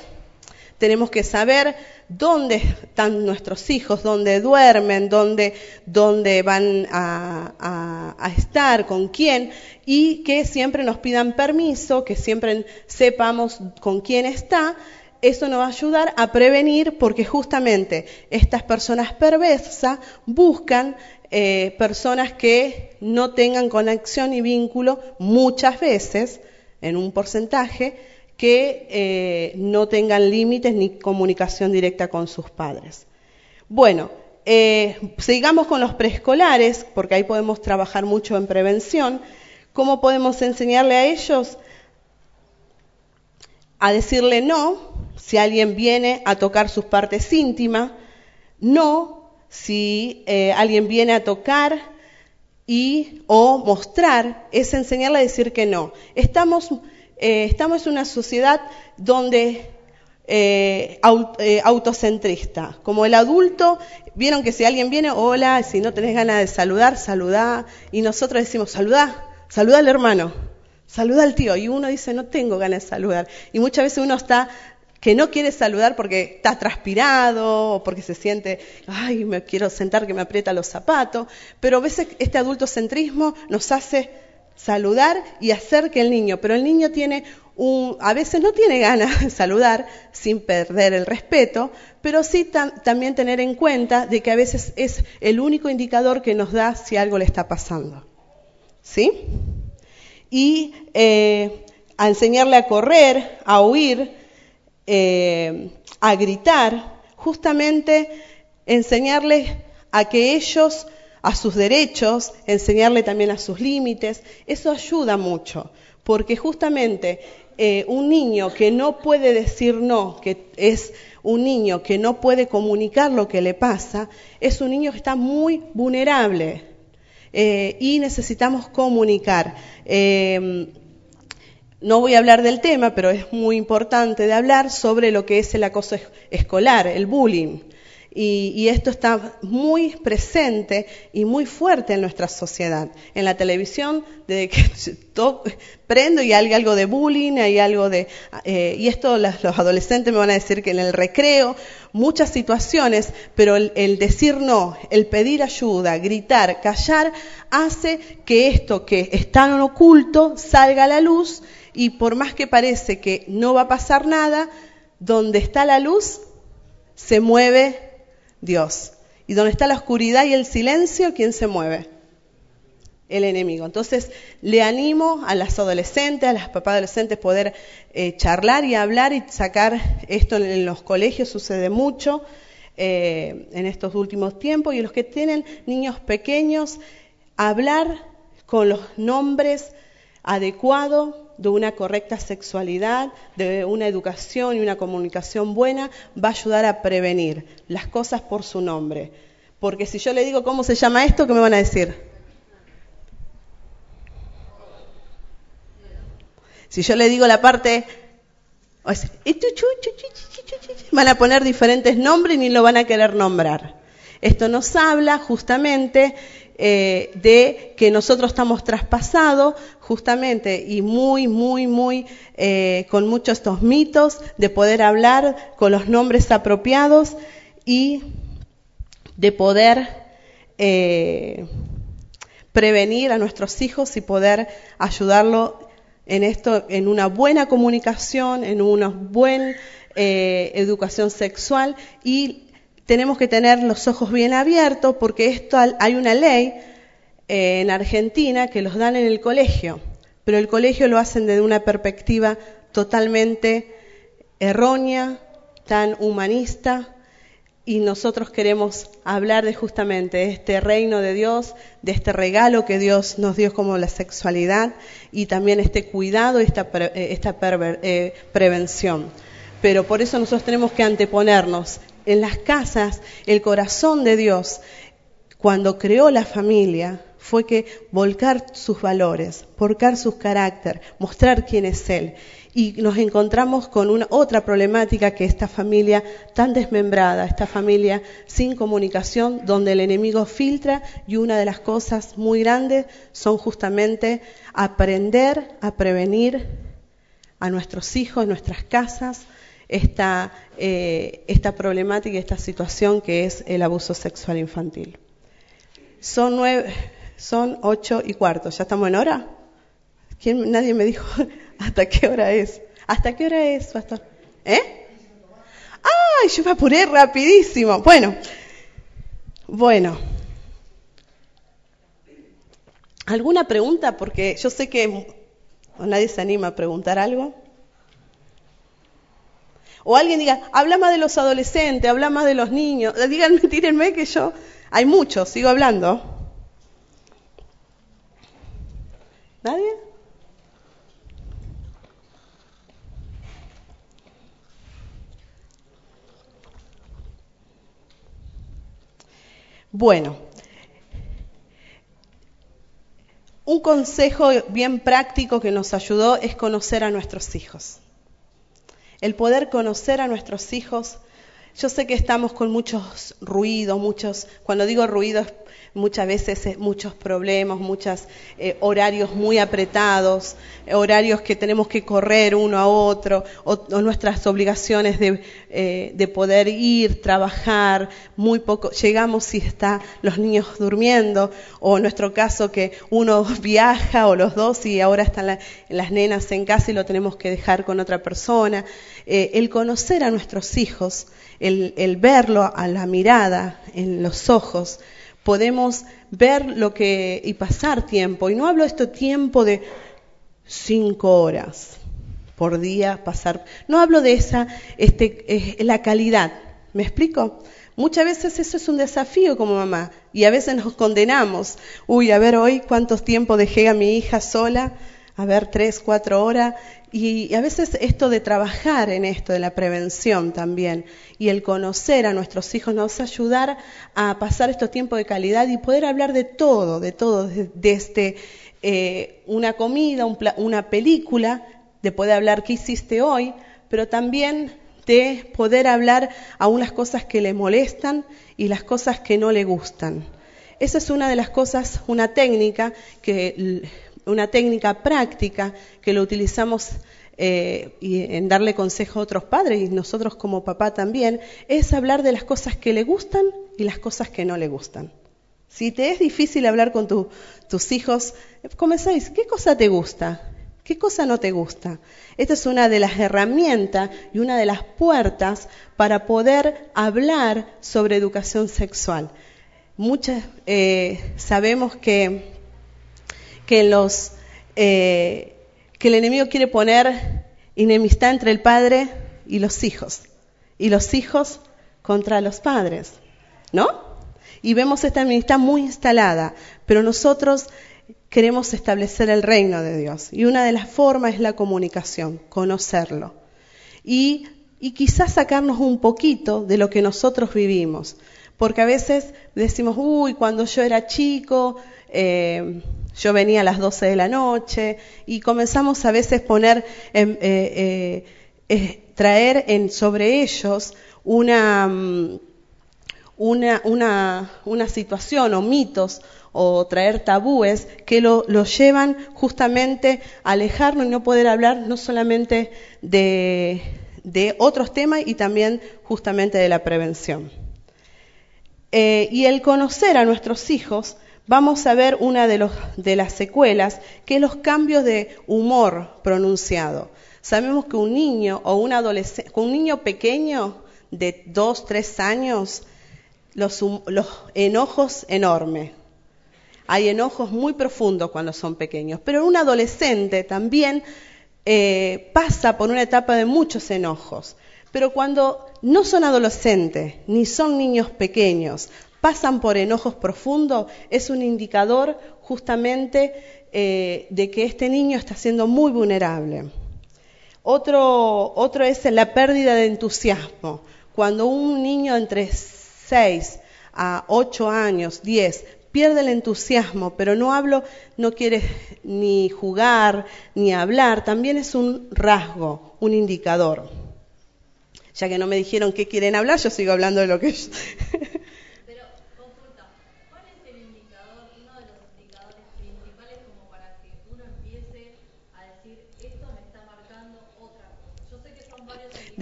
tenemos que saber dónde están nuestros hijos, dónde duermen, dónde, dónde van a, a, estar, con quién, y que siempre nos pidan permiso, que siempre sepamos con quién está. Eso nos va a ayudar a prevenir porque justamente estas personas perversas buscan eh, personas que no tengan conexión y vínculo muchas veces, en un porcentaje, que eh, no tengan límites ni comunicación directa con sus padres. Bueno, eh, sigamos con los preescolares, porque ahí podemos trabajar mucho en prevención. ¿Cómo podemos enseñarle a ellos a decirle no si alguien viene a tocar sus partes íntimas? No si eh, alguien viene a tocar y o mostrar, es enseñarle a decir que no. Estamos eh, estamos en una sociedad donde eh, autocentrista. Como el adulto, vieron que si alguien viene, hola, si no tenés ganas de saludar, saludá. Y nosotros decimos, saludá, saluda al hermano, saluda al tío. Y uno dice, no tengo ganas de saludar. Y muchas veces uno está que no quiere saludar porque está transpirado o porque se siente, ay, me quiero sentar que me aprieta los zapatos. Pero a veces este adultocentrismo nos hace saludar y hacer que el niño, pero el niño tiene un, a veces no tiene ganas de saludar sin perder el respeto, pero sí también tener en cuenta de que a veces es el único indicador que nos da si algo le está pasando. ¿Sí? Y eh, a enseñarle a correr, a huir, eh, a gritar, justamente enseñarles a que ellos a sus derechos, enseñarle también a sus límites, eso ayuda mucho, porque justamente eh, un niño que no puede decir no, que es un niño que no puede comunicar lo que le pasa, es un niño que está muy vulnerable eh, y necesitamos comunicar. No voy a hablar del tema, pero es muy importante de hablar sobre lo que es el acoso escolar, el bullying. Y, esto está muy presente y muy fuerte en nuestra sociedad. En la televisión, desde que prendo y hay algo de bullying, hay algo de... Eh, y esto los adolescentes me van a decir que en el recreo, muchas situaciones, pero el, el decir no, el pedir ayuda, gritar, callar, hace que esto que está en oculto salga a la luz y por más que parece que no va a pasar nada, donde está la luz, se mueve Dios. Y donde está la oscuridad y el silencio, ¿quién se mueve? El enemigo. Entonces, le animo a las adolescentes, a las papás adolescentes, poder eh, charlar y hablar y sacar esto en, los colegios, sucede mucho eh, en estos últimos tiempos, y los que tienen niños pequeños, hablar con los nombres adecuados de una correcta sexualidad, de una educación y una comunicación buena, va a ayudar a prevenir las cosas por su nombre. Porque si yo le digo cómo se llama esto, ¿qué me van a decir? Si yo le digo la parte, van a poner diferentes nombres y ni lo van a querer nombrar. Esto nos habla justamente eh, de que nosotros estamos traspasados justamente y muy, muy, muy eh, con muchos estos mitos de poder hablar con los nombres apropiados y de poder eh, prevenir a nuestros hijos y poder ayudarlo en esto, en una buena comunicación, en una buena educación sexual y tenemos que tener los ojos bien abiertos porque esto hay una ley eh, en Argentina que los dan en el colegio, pero el colegio lo hacen desde una perspectiva totalmente errónea, tan humanista, y nosotros queremos hablar de justamente este reino de Dios, de este regalo que Dios nos dio como la sexualidad y también este cuidado y esta, eh, esta eh, prevención. Pero por eso nosotros tenemos que anteponernos en las casas, el corazón de Dios, cuando creó la familia, fue que volcar sus valores, volcar su carácter, mostrar quién es Él. Y nos encontramos con una otra problemática que esta familia tan desmembrada, esta familia sin comunicación, donde el enemigo filtra y una de las cosas muy grandes son justamente aprender a prevenir a nuestros hijos, nuestras casas, esta, eh, esta problemática, esta situación que es el abuso sexual infantil. Son nueve, son ocho y cuarto. ¿Ya estamos en hora? ¿Quién, nadie me dijo hasta qué hora es. ¿Hasta qué hora es, pastor? ¿Eh? ¡Ay! Yo me apuré rapidísimo. Bueno, bueno. ¿Alguna pregunta? Porque yo sé que nadie se anima a preguntar algo. O alguien diga, habla más de los adolescentes, habla más de los niños. Díganme, tírenme que yo, hay muchos, sigo hablando. ¿Nadie? Bueno, un consejo bien práctico que nos ayudó es conocer a nuestros hijos el poder conocer a nuestros hijos. Yo sé que estamos con muchos ruidos, muchos, cuando digo ruidos, muchas veces muchos problemas, muchos eh, horarios muy apretados, horarios que tenemos que correr uno a otro, o, nuestras obligaciones de, eh, de, poder ir, trabajar, muy poco, llegamos si están los niños durmiendo, o en nuestro caso que uno viaja o los dos y ahora están las nenas en casa y lo tenemos que dejar con otra persona. Eh, el conocer a nuestros hijos, el verlo a la mirada, en los ojos, podemos ver lo que y pasar tiempo. Y no hablo de tiempo de cinco horas por día pasar. No hablo de esa, este, la calidad. ¿Me explico? Muchas veces eso es un desafío como mamá y a veces nos condenamos. Uy, a ver hoy cuántos tiempo dejé a mi hija sola, a ver tres, cuatro horas y a veces esto de trabajar en esto, de la prevención también, y el conocer a nuestros hijos nos ayudar a pasar estos tiempos de calidad y poder hablar de todo, de todo, desde eh, una comida, una película, de poder hablar qué hiciste hoy, pero también de poder hablar a unas cosas que le molestan y las cosas que no le gustan. Esa es una de las cosas, una técnica que una técnica práctica que lo utilizamos eh, y en darle consejo a otros padres y nosotros como papá también, es hablar de las cosas que le gustan y las cosas que no le gustan. Si te es difícil hablar con tus hijos, comenzáis, ¿qué cosa te gusta? ¿Qué cosa no te gusta? Esta es una de las herramientas y una de las puertas para poder hablar sobre educación sexual. Muchas eh, sabemos que eh, que el enemigo quiere poner enemistad entre el padre y los hijos, y los hijos contra los padres, ¿no? Y vemos esta enemistad muy instalada, pero nosotros queremos establecer el reino de Dios. Y una de las formas es la comunicación, conocerlo. Y, y quizás sacarnos un poquito de lo que nosotros vivimos. Porque a veces decimos, uy, cuando yo era chico, eh, yo venía a las 12 de la noche y comenzamos a veces poner, eh, eh, traer sobre ellos una, mm, una, una, una, situación o mitos o traer tabúes que lo, llevan justamente a alejarnos y no poder hablar no solamente de, de otros temas y también justamente de la prevención. y el conocer a nuestros hijos vamos a ver una de, los, de las secuelas, que es los cambios de humor pronunciado. Sabemos que un niño o un adolescente, un niño pequeño de dos, tres años, los, los enojos enormes. Hay enojos muy profundos cuando son pequeños, pero un adolescente también eh, pasa por una etapa de muchos enojos. Pero cuando no son adolescentes ni son niños pequeños, pasan por enojos profundos, es un indicador justamente eh, de que este niño está siendo muy vulnerable. Otro, otro es la pérdida de entusiasmo. Cuando un niño entre 6 a 8 años, 10, pierde el entusiasmo, pero no hablo, no quiere ni jugar, ni hablar, también es un rasgo, un indicador. Ya que no me dijeron qué quieren hablar, yo sigo hablando de lo que...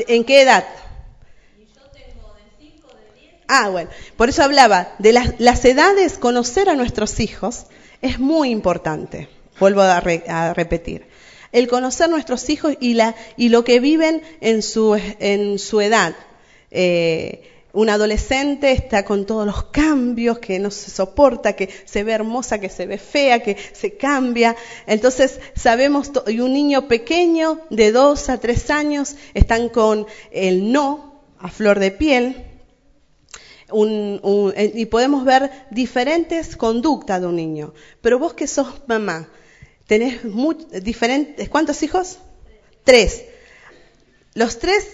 ¿En qué edad? Ah, bueno, por eso hablaba de las, edades, conocer a nuestros hijos es muy importante, vuelvo a, repetir. El conocer a nuestros hijos y, la, y lo que viven en su, en su edad. Eh, un adolescente está con todos los cambios, que no se soporta, que se ve hermosa, que se ve fea, que se cambia. Entonces sabemos, y un niño pequeño de dos a tres años están con el no a flor de piel. y podemos ver diferentes conductas de un niño. Pero vos que sos mamá, tenés diferentes, ¿cuántos hijos? Tres. Los tres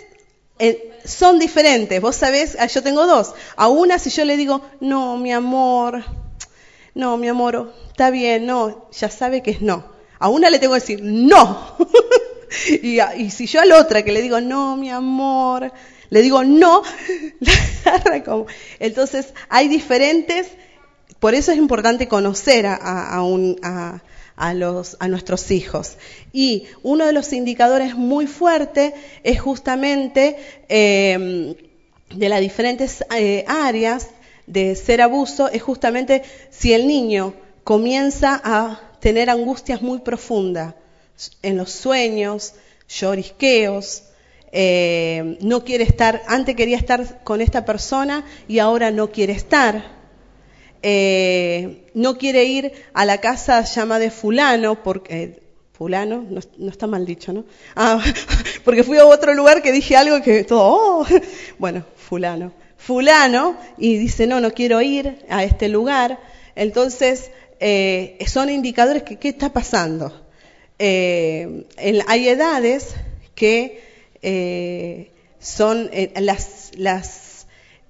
eh, son diferentes. Vos sabés, ah, yo tengo dos. A una si yo le digo, no, mi amor, no, mi amor, está bien, no, ya sabe que es no. A una le tengo que decir, no. y, y, si yo a la otra que le digo, no, mi amor, le digo no, como. Entonces, hay diferentes, por eso es importante conocer a, a, a, los, a nuestros hijos. Y uno de los indicadores muy fuertes es justamente eh, de las diferentes eh, áreas de ser abuso, es justamente si el niño comienza a tener angustias muy profundas en los sueños, llorisqueos, eh, no quiere estar, antes quería estar con esta persona y ahora no quiere estar. Eh, no quiere ir a la casa llama de fulano, porque eh, fulano, no, está mal dicho, ¿no? Ah, porque fui a otro lugar que dije algo que todo, oh, bueno, fulano, fulano, y dice, no, no quiero ir a este lugar. Entonces, son indicadores que, ¿qué está pasando? hay edades que eh, son eh, las, las,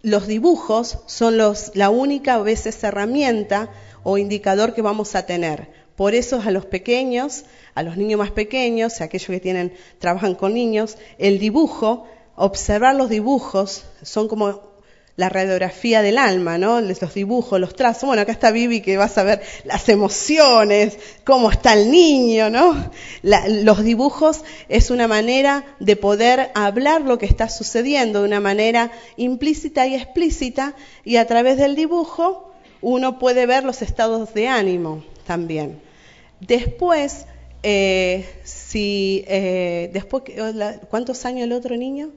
los dibujos son los, la única a veces herramienta o indicador que vamos a tener. Por eso a los pequeños, a los niños más pequeños, aquellos que tienen, trabajan con niños, el dibujo, observar los dibujos, son como la radiografía del alma, ¿no? Los dibujos, los trazos. Bueno, acá está Vivi que vas a ver las emociones, cómo está el niño, ¿no? los dibujos es una manera de poder hablar lo que está sucediendo de una manera implícita y explícita y a través del dibujo uno puede ver los estados de ánimo también. Después, eh, si, eh, después, ¿cuántos años el otro niño?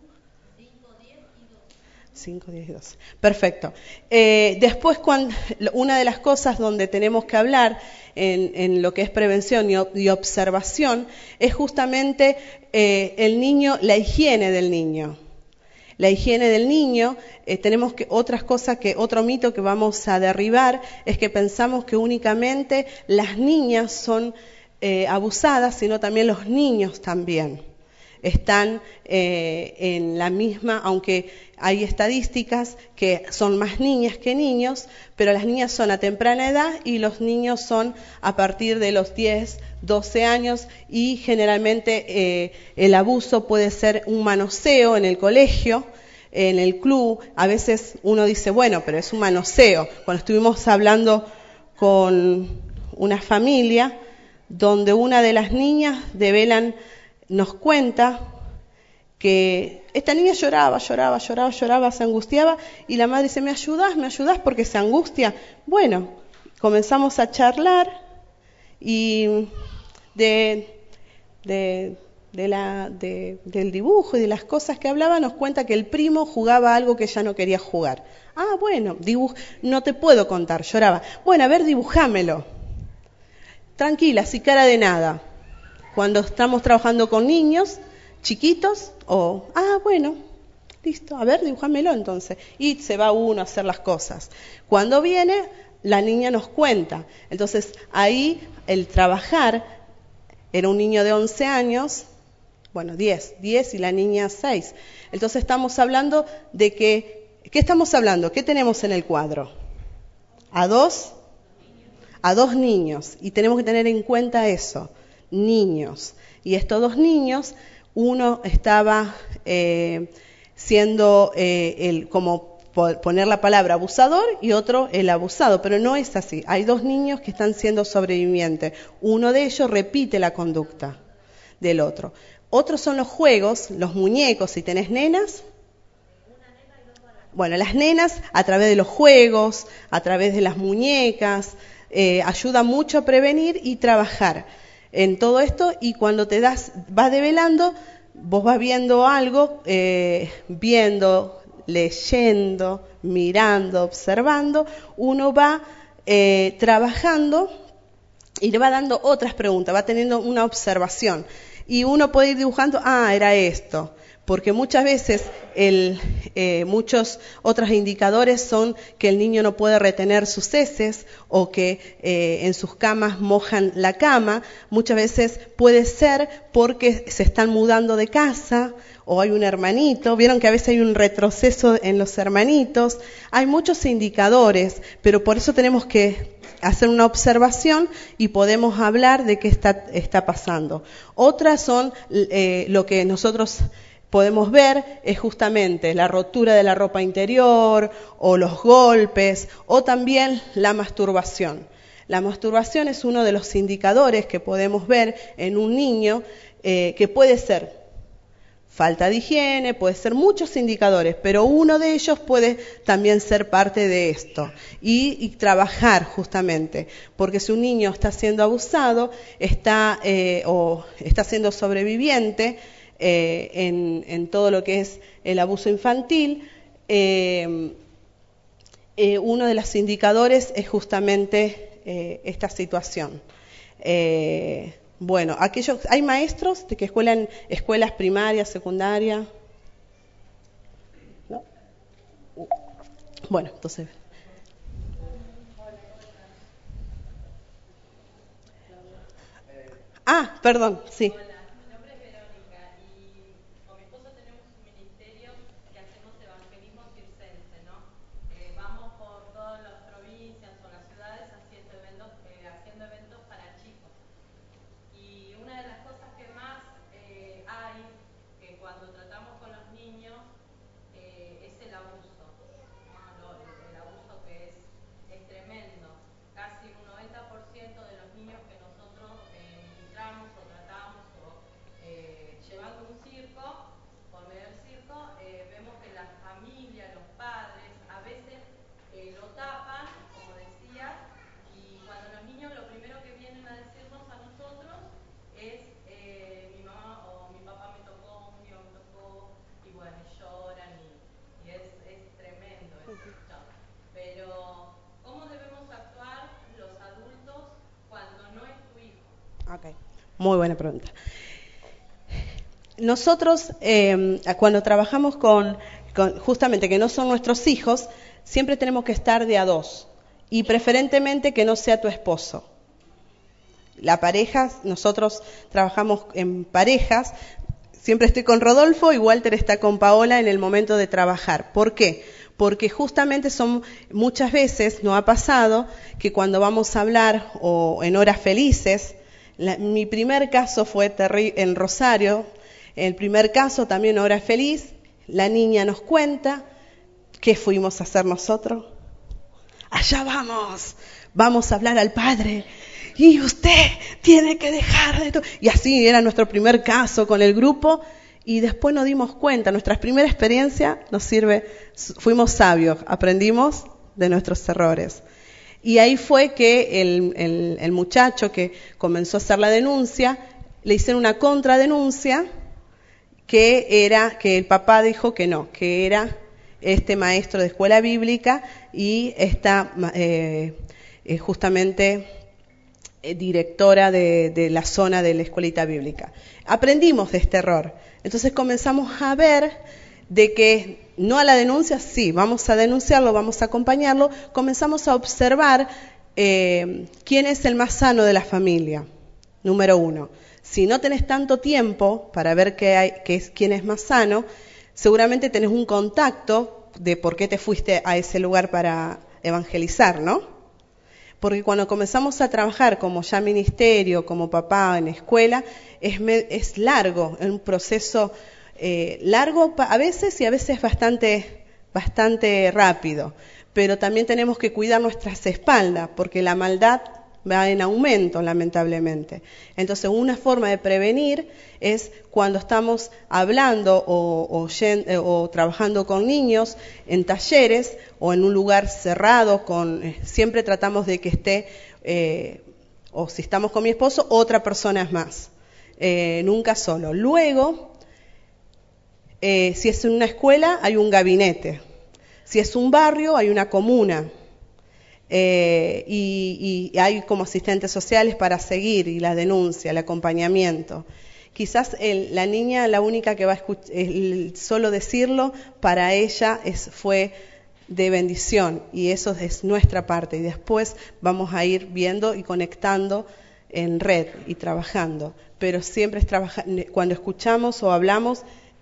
5, 10 y 12. Perfecto. Eh, después, cuando, una de las cosas donde tenemos que hablar en, lo que es prevención y, observación es justamente eh, el niño, la higiene del niño. La higiene del niño, eh, tenemos que, otras cosas que, otro mito que vamos a derribar es que pensamos que únicamente las niñas son abusadas, sino también los niños también están en la misma, aunque hay estadísticas que son más niñas que niños, pero las niñas son a temprana edad y los niños son a partir de los 10, 12 años y generalmente eh, el abuso puede ser un manoseo en el colegio, en el club. A veces uno dice, bueno, pero es un manoseo. Cuando estuvimos hablando con una familia donde una de las niñas de Velan nos cuenta que esta niña lloraba, lloraba, lloraba, lloraba, se angustiaba y la madre dice, ¿me ayudas? ¿Me ayudas? Porque se angustia. Bueno, comenzamos a charlar y de, de, la, del dibujo y de las cosas que hablaba nos cuenta que el primo jugaba algo que ya no quería jugar. Ah, bueno, no te puedo contar, lloraba. Bueno, a ver, dibujámelo. Tranquila, sin cara de nada. Cuando estamos trabajando con niños, chiquitos o, ah, bueno, listo, a ver, dibújamelo entonces. Y se va uno a hacer las cosas. Cuando viene, la niña nos cuenta. Entonces, ahí el trabajar, era un niño de 11 años, bueno, 10, 10 y la niña 6. Entonces estamos hablando de que, ¿qué estamos hablando? ¿Qué tenemos en el cuadro? A dos, a dos niños. Y tenemos que tener en cuenta eso, niños. Y estos dos niños uno estaba eh, siendo eh, el, como poner la palabra abusador y otro el abusado, pero no es así. Hay dos niños que están siendo sobrevivientes. Uno de ellos repite la conducta del otro. Otros son los juegos, los muñecos, si tenés nenas. Bueno, las nenas a través de los juegos, a través de las muñecas, eh, ayuda mucho a prevenir y trabajar en todo esto y cuando te das, vas develando, vos vas viendo algo, eh, viendo, leyendo, mirando, observando, uno va eh, trabajando y le va dando otras preguntas, va teniendo una observación. Y uno puede ir dibujando, ah, era esto, porque muchas veces eh, muchos otros indicadores son que el niño no puede retener sus heces o que eh, en sus camas mojan la cama. Muchas veces puede ser porque se están mudando de casa o hay un hermanito. Vieron que a veces hay un retroceso en los hermanitos. Hay muchos indicadores, pero por eso tenemos que hacer una observación y podemos hablar de qué está, está pasando. Otras son eh, lo que nosotros podemos ver es justamente la rotura de la ropa interior o los golpes o también la masturbación. La masturbación es uno de los indicadores que podemos ver en un niño eh, que puede ser falta de higiene, puede ser muchos indicadores, pero uno de ellos puede también ser parte de esto y, trabajar justamente, porque si un niño está siendo abusado, está eh, o está siendo sobreviviente eh, en, todo lo que es el abuso infantil, eh, uno de los indicadores es justamente esta situación. Bueno, aquellos, ¿hay maestros de que escuelan escuelas primarias, secundarias? ¿No? Bueno, entonces. Ah, perdón, sí. Muy buena pregunta. Nosotros, em, cuando trabajamos con, justamente que no son nuestros hijos, siempre tenemos que estar de a dos y preferentemente que no sea tu esposo. La pareja, nosotros trabajamos en parejas, siempre estoy con Rodolfo y Walter está con Paola en el momento de trabajar. ¿Por qué? Porque justamente son muchas veces, no ha pasado, que cuando vamos a hablar o en horas felices, mi primer caso fue en Rosario, el primer caso también hora feliz, la niña nos cuenta, ¿qué fuimos a hacer nosotros? Allá vamos, vamos a hablar al Padre. Y usted tiene que dejar de. Y así era nuestro primer caso con el grupo. Y después nos dimos cuenta, nuestra primera experiencia nos sirve, fuimos sabios, aprendimos de nuestros errores. Y ahí fue que el, muchacho que comenzó a hacer la denuncia, le hicieron una contradenuncia que era que el papá dijo que no, que era este maestro de escuela bíblica y esta eh, eh, justamente eh, directora de, de, la zona de la escuelita bíblica. Aprendimos de este error. Entonces comenzamos a ver de que no a la denuncia, sí, vamos a denunciarlo, vamos a acompañarlo, comenzamos a observar eh, quién es el más sano de la familia, número uno. Si no tenés tanto tiempo para ver qué hay, qué es, quién es más sano, seguramente tenés un contacto de por qué te fuiste a ese lugar para evangelizar, ¿no? Porque cuando comenzamos a trabajar como ya ministerio, como papá en escuela, es, es largo, es un proceso eh, largo a veces y a veces bastante, bastante rápido. Pero también tenemos que cuidar nuestras espaldas porque la maldad va en aumento, lamentablemente. Entonces, una forma de prevenir es cuando estamos hablando o, eh, trabajando con niños en talleres o en un lugar cerrado, con, eh, siempre tratamos de que esté, o si estamos con mi esposo, otra persona más, nunca solo. Luego, eh, si es una escuela, hay un gabinete. Si es un barrio, hay una comuna. Eh, y, hay como asistentes sociales para seguir y la denuncia, el acompañamiento. Quizás la niña, la única que va a escuchar, solo decirlo, para ella es, fue de bendición y eso es nuestra parte. Y después vamos a ir viendo y conectando en red y trabajando. Pero siempre es trabajar, cuando escuchamos o hablamos,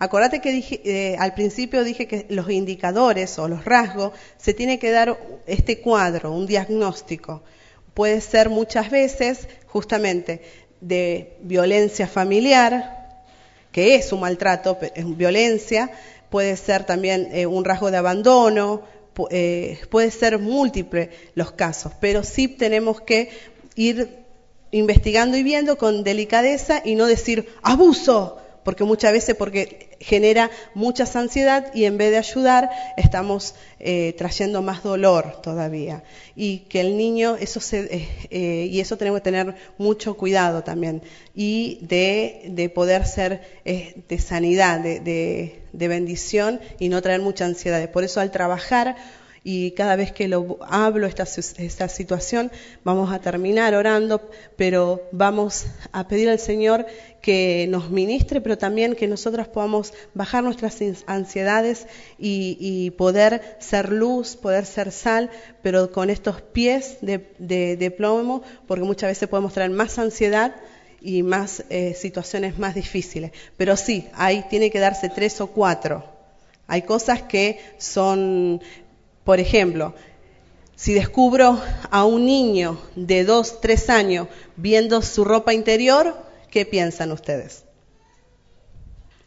Acordate que dije, eh, al principio dije que los indicadores o los rasgos se tiene que dar este cuadro, un diagnóstico. Puede ser muchas veces justamente de violencia familiar, que es un maltrato, es violencia, puede ser también eh, un rasgo de abandono, eh, puede ser múltiple los casos, pero sí tenemos que ir investigando y viendo con delicadeza y no decir abuso, porque muchas veces porque genera mucha ansiedad y en vez de ayudar estamos eh, trayendo más dolor todavía. Y que el niño eso se eh, eh, y eso tenemos que tener mucho cuidado también. Y de, de poder ser de sanidad de, de, de bendición y no traer mucha ansiedad. Por eso al trabajar y cada vez que lo hablo esta, esta situación vamos a terminar orando, pero vamos a pedir al Señor que nos ministre, pero también que nosotras podamos bajar nuestras ansiedades y, poder ser luz, poder ser sal, pero con estos pies de, de, de plomo, porque muchas veces podemos traer más ansiedad y más eh, situaciones más difíciles. Pero sí, ahí tiene que darse tres o cuatro. Hay cosas que son por ejemplo, si descubro a un niño de dos, tres años viendo su ropa interior, ¿qué piensan ustedes?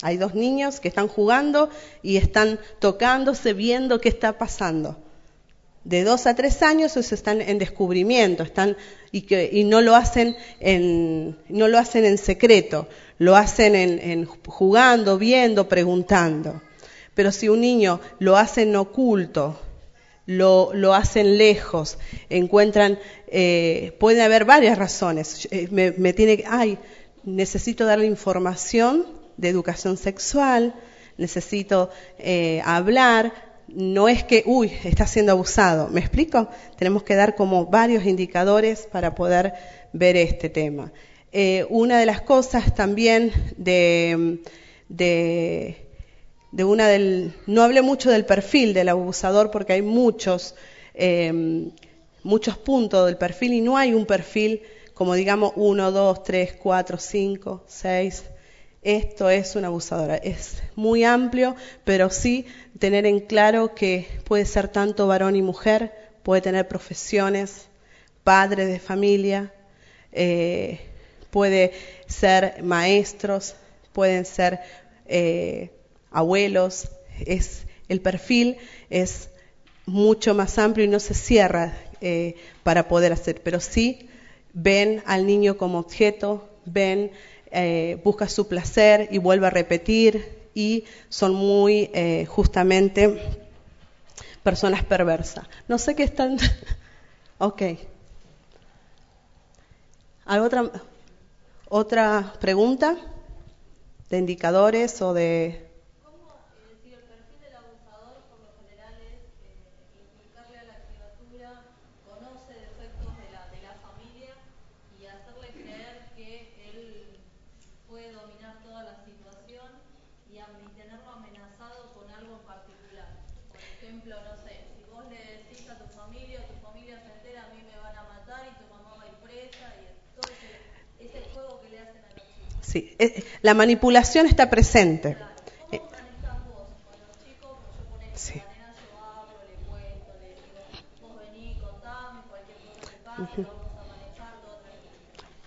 Hay dos niños que están jugando y están tocándose, viendo qué está pasando. De dos a tres años ellos están en descubrimiento, están y, que, y no lo hacen en no lo hacen en secreto, lo hacen en, en jugando, viendo, preguntando. Pero si un niño lo hace en oculto, lo, hacen lejos, encuentran, eh, puede haber varias razones. Me, me, tiene, ay, necesito darle información de educación sexual, necesito eh, hablar. No es que, uy, está siendo abusado. ¿Me explico? Tenemos que dar como varios indicadores para poder ver este tema. Eh, una de las cosas también de de una del no hablé mucho del perfil del abusador porque hay muchos eh, muchos puntos del perfil y no hay un perfil como digamos uno, dos, tres, cuatro, cinco, seis. Esto es una abusadora. Es muy amplio, pero sí tener en claro que puede ser tanto varón y mujer, puede tener profesiones, padre de familia, eh, puede ser maestros, pueden ser eh, abuelos, es, el perfil es mucho más amplio y no se cierra eh, para poder hacer, pero sí ven al niño como objeto, ven, eh, busca su placer y vuelve a repetir y son muy eh, justamente personas perversas. No sé qué están... ok. ¿Alguna otra, otra pregunta de indicadores o de... Sí, la manipulación está presente. ¿Cómo manejas vos con los chicos? Yo por ejemplo, sí. la nena yo hablo, le cuento, le digo, vos vení, contame, cualquier cosa que pase, uh -huh. vamos a manejar todo tranquilo.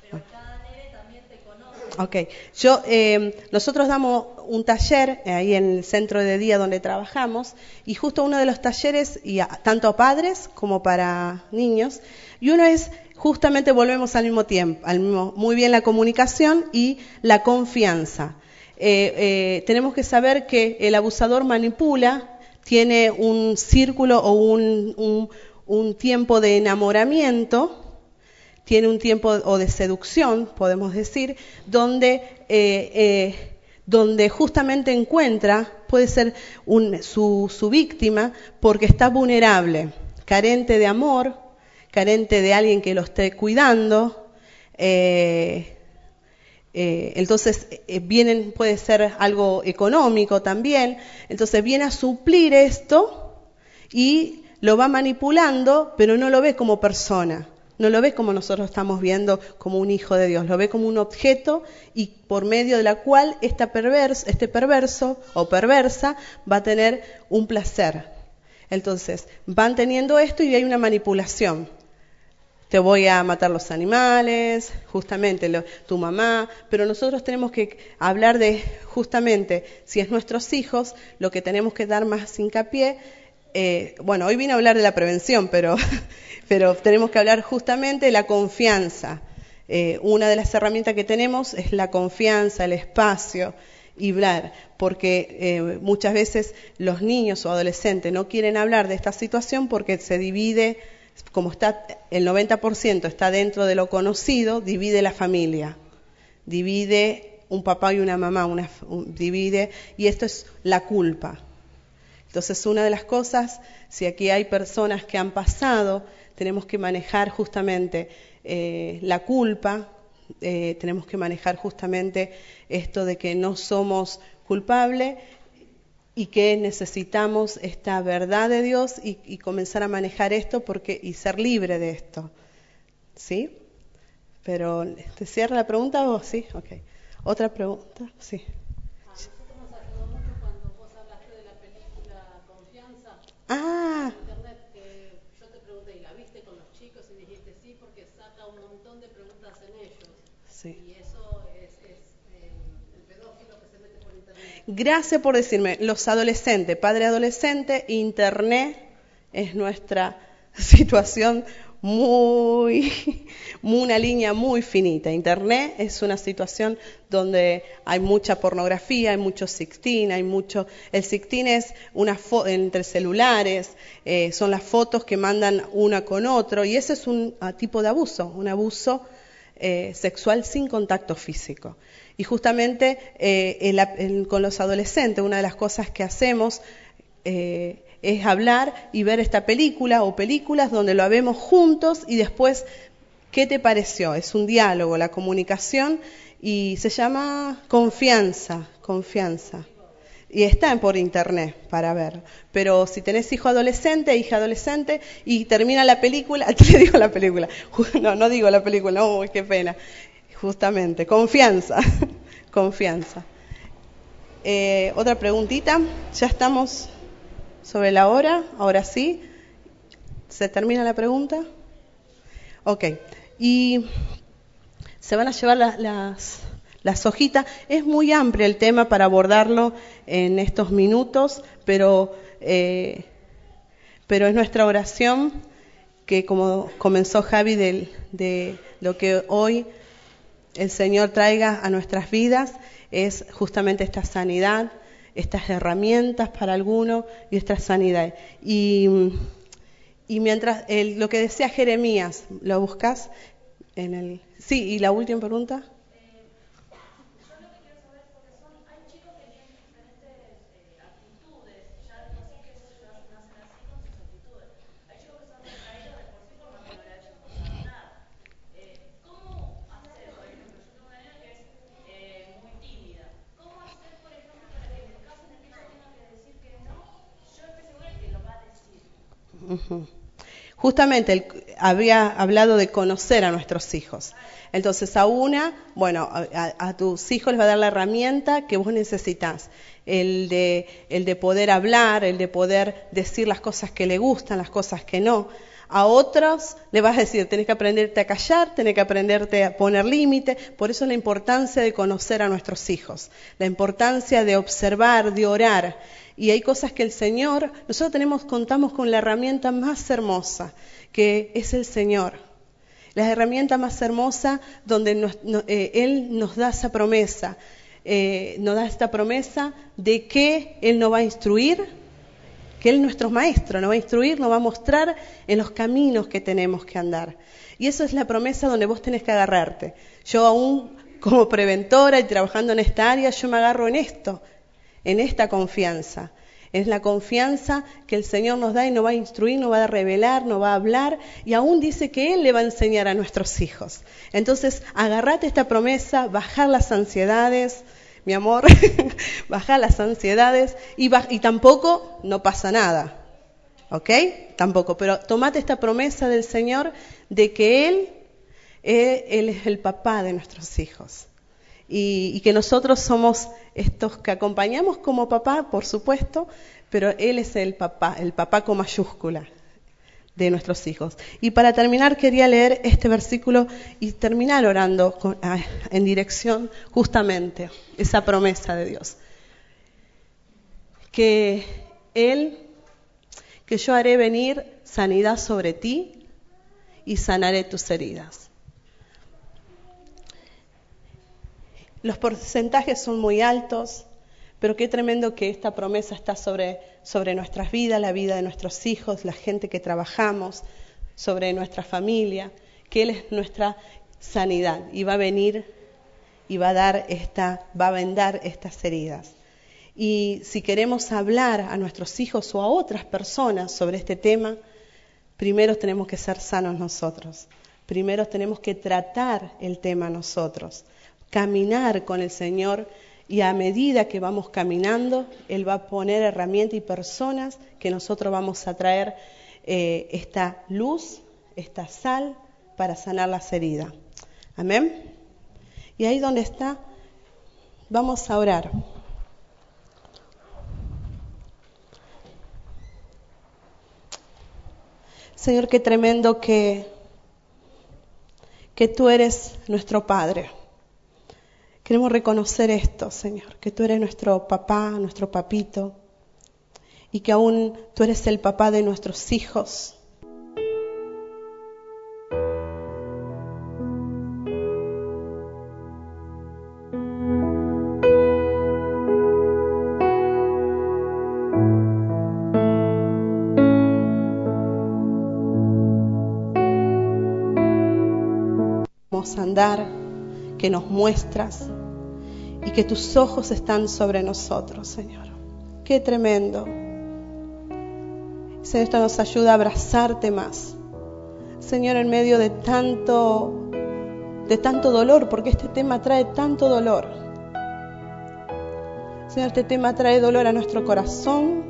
Pero cada nene también te conoce. Ok, yo, eh, nosotros damos un taller ahí en el centro de día donde trabajamos y justo uno de los talleres, y a, tanto a padres como para niños, y uno es justamente volvemos al mismo tiempo, al mismo, muy bien la comunicación y la confianza. Eh, eh, tenemos que saber que el abusador manipula, tiene un círculo o un, un, tiempo de enamoramiento, tiene un tiempo o de seducción, podemos decir, donde, eh, donde justamente encuentra, puede ser un, su, su víctima, porque está vulnerable, carente de amor, carente de alguien que lo esté cuidando, eh, Eh, entonces, eh, vienen, puede ser algo económico también. Entonces, viene a suplir esto y lo va manipulando, pero no lo ve como persona. No lo ve como nosotros estamos viendo como un hijo de Dios, lo ve como un objeto y por medio de la cual esta perverso, este perverso o perversa va a tener un placer. Entonces, van teniendo esto y hay una manipulación. Te voy a matar los animales, justamente tu mamá, pero nosotros tenemos que hablar de justamente si es nuestros hijos, lo que tenemos que dar más hincapié eh, bueno, hoy vine a hablar de la prevención, pero, pero tenemos que hablar justamente de la confianza. Eh, una de las herramientas que tenemos es la confianza, el espacio y hablar, porque eh, muchas veces los niños o adolescentes no quieren hablar de esta situación porque se divide, como está el 90% está dentro de lo conocido, divide la familia, divide un papá y una mamá, una, un- divide, y esto es la culpa. Entonces, una de las cosas, si aquí hay personas que han pasado, tenemos que manejar justamente eh, la culpa, eh, tenemos que manejar justamente esto de que no somos culpables y que necesitamos esta verdad de Dios y, y comenzar a manejar esto porque y ser libre de esto. ¿Sí? Pero, ¿te cierra la pregunta o sí? Ok. ¿Otra pregunta? Sí. A nosotros nos ayudó mucho cuando vos hablaste de la película Confianza Ah, en internet, que yo te pregunté, ¿y la viste con los chicos? Y dijiste sí, porque saca un montón de preguntas en ellos. sí. Y eso es, es eh, el pedófilo que se mete por internet. Gracias por decirme, los adolescentes, padre adolescente, internet es nuestra situación muy, una línea muy finita. Internet es una situación donde hay mucha pornografía, hay mucho sixteen, hay mucho, el sixteen es una fo- entre celulares, eh, son las fotos que mandan una con otro y ese es un ah, tipo de abuso, un abuso eh, sexual sin contacto físico. Y justamente eh, con los adolescentes, una de las cosas que hacemos eh, es hablar y ver esta película o películas donde lo vemos juntos y después, ¿qué te pareció? Es un diálogo, la comunicación y se llama confianza, confianza. Y está por internet para ver. Pero si tenés hijo adolescente, hija adolescente, y termina la película, te digo la película, no, no digo la película, uy, qué pena. Justamente, confianza, confianza. Eh, otra preguntita, ya estamos sobre la hora, ahora sí. ¿Se termina la pregunta? Ok. Y se van a llevar la- las, las hojitas. Es muy amplio el tema para abordarlo en estos minutos, pero, eh, pero es nuestra oración que como comenzó Javi del- de lo que hoy el Señor traiga a nuestras vidas es justamente esta sanidad, estas herramientas para algunos y esta sanidad. Y, y mientras el- lo que decía Jeremías, ¿lo buscas? En el, sí, y la última pregunta. Yo lo que quiero saber es porque son, hay chicos que tienen diferentes eh, actitudes, ya de por sí que ellos ya nacen así con sus actitudes. Hay chicos que son retraídos de por sí por más que no le hayas pasado nada. Eh, ¿Cómo hacer, por ejemplo, yo tengo una nena que es eh, muy tímida. ¿Cómo hacer, por ejemplo, para que en el caso en el que ella tenga que decir que no, yo estoy segura que lo va a decir? Justamente el- había hablado de conocer a nuestros hijos. Entonces a una, bueno, a- a tus hijos les va a dar la herramienta que vos necesitas. El de, el de poder hablar, el de poder decir las cosas que le gustan, las cosas que no. A otros le vas a decir, tenés que aprenderte a callar, tenés que aprenderte a poner límite. Por eso la importancia de conocer a nuestros hijos, la importancia de observar, de orar. Y hay cosas que el Señor, nosotros tenemos, contamos con la herramienta más hermosa, que es el Señor. La herramienta más hermosa donde eh, Él nos da esa promesa, eh, nos da esta promesa de que Él nos va a instruir, que Él es nuestro maestro, nos va a instruir, nos va a mostrar en los caminos que tenemos que andar. Y eso es la promesa donde vos tenés que agarrarte. Yo aún como preventora y trabajando en esta área, yo me agarro en esto, en esta confianza. Es la confianza que el Señor nos da y nos va a instruir, nos va a revelar, nos va a hablar y aún dice que Él le va a enseñar a nuestros hijos. Entonces, agarrate esta promesa, bajar las ansiedades, mi amor, bajar las ansiedades y, y tampoco no pasa nada. ¿Ok? Tampoco, pero tomate esta promesa del Señor de que Él, eh, Él es el papá de nuestros hijos. Y, y que nosotros somos estos que acompañamos como papá, por supuesto, pero Él es el papá, el papá con mayúscula de nuestros hijos. Y para terminar quería leer este versículo y terminar orando en dirección justamente esa promesa de Dios. Que Él, que yo haré venir sanidad sobre ti y sanaré tus heridas. Los porcentajes son muy altos, pero qué tremendo que esta promesa está sobre, sobre nuestras vidas, la vida de nuestros hijos, la gente que trabajamos, sobre nuestra familia, que Él es nuestra sanidad y va a venir y va a dar esta, va a vendar estas heridas. Y si queremos hablar a nuestros hijos o a otras personas sobre este tema, primero tenemos que ser sanos nosotros. Primero tenemos que tratar el tema nosotros, caminar con el Señor y a medida que vamos caminando, Él va a poner herramientas y personas que nosotros vamos a traer eh, esta luz, esta sal para sanar las heridas. Amén. Y ahí donde está, vamos a orar. Señor, qué tremendo que, que tú eres nuestro Padre. Queremos reconocer esto, Señor, que tú eres nuestro papá, nuestro papito, y que aún tú eres el papá de nuestros hijos. Andar, que nos muestras y que tus ojos están sobre nosotros, Señor. Qué tremendo. Señor, esto nos ayuda a abrazarte más. Señor, en medio de tanto, de tanto dolor, porque este tema trae tanto dolor. Señor, este tema trae dolor a nuestro corazón,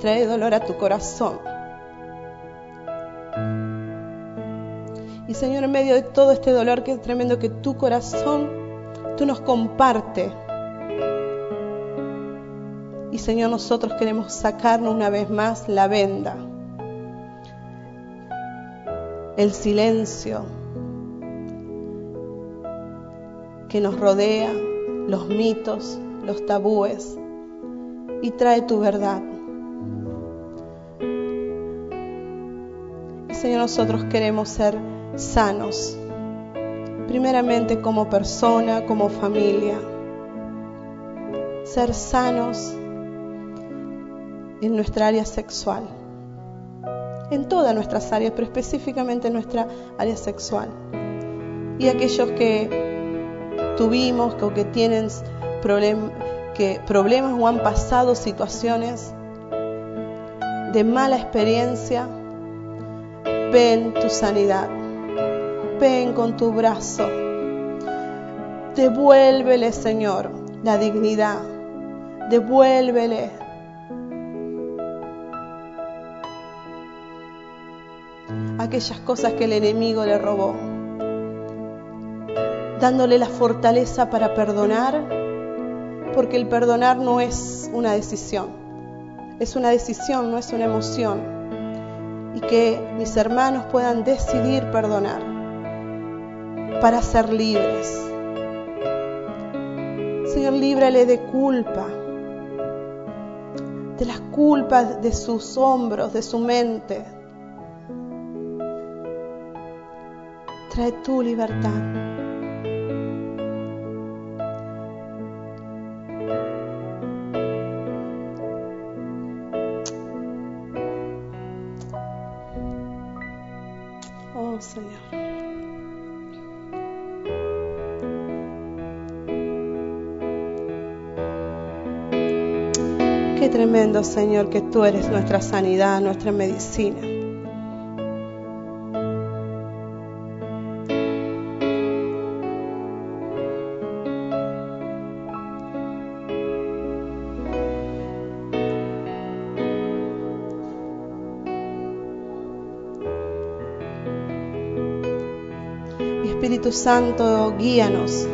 trae dolor a tu corazón. Y Señor, en medio de todo este dolor es tremendo que tu corazón, tú nos comparte. Y Señor, nosotros queremos sacarnos una vez más la venda, el silencio que nos rodea, los mitos, los tabúes, y trae tu verdad. Señor, nosotros queremos ser sanos, primeramente como persona, como familia, ser sanos en nuestra área sexual, en todas nuestras áreas, pero específicamente en nuestra área sexual. Y aquellos que tuvimos o que tienen que problemas o han pasado situaciones de mala experiencia, ven tu sanidad ven con tu brazo. Devuélvele, Señor, la dignidad. Devuélvele. Aquellas cosas que el enemigo le robó. Dándole la fortaleza para perdonar, porque el perdonar no es una decisión. Es una decisión, no es una emoción. Y que mis hermanos puedan decidir perdonar para ser libres. Señor, líbrale de culpa, de las culpas de sus hombros, de su mente. Trae tu libertad. Tremendo, Señor, que tú eres nuestra sanidad, nuestra medicina. Espíritu Santo, guíanos,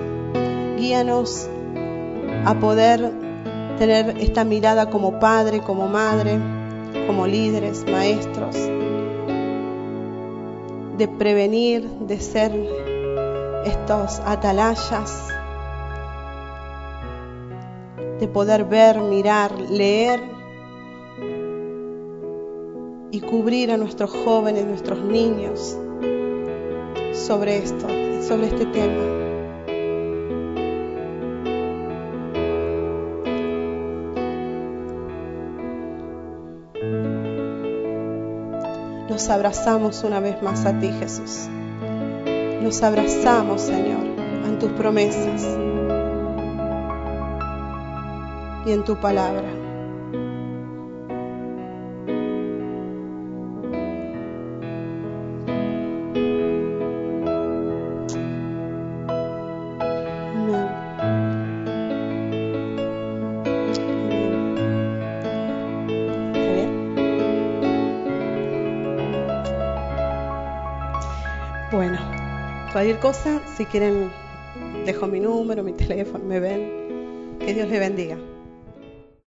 guíanos a poder tener esta mirada como padre, como madre, como líderes, maestros, de prevenir, de ser estos atalayas, de poder ver, mirar, leer y cubrir a nuestros jóvenes, nuestros niños sobre esto, sobre este tema. Nos abrazamos una vez más a ti, Jesús. Nos abrazamos, Señor, en tus promesas y en tu palabra. Cosa, si quieren, dejo mi número, mi teléfono, me ven. Que Dios les bendiga.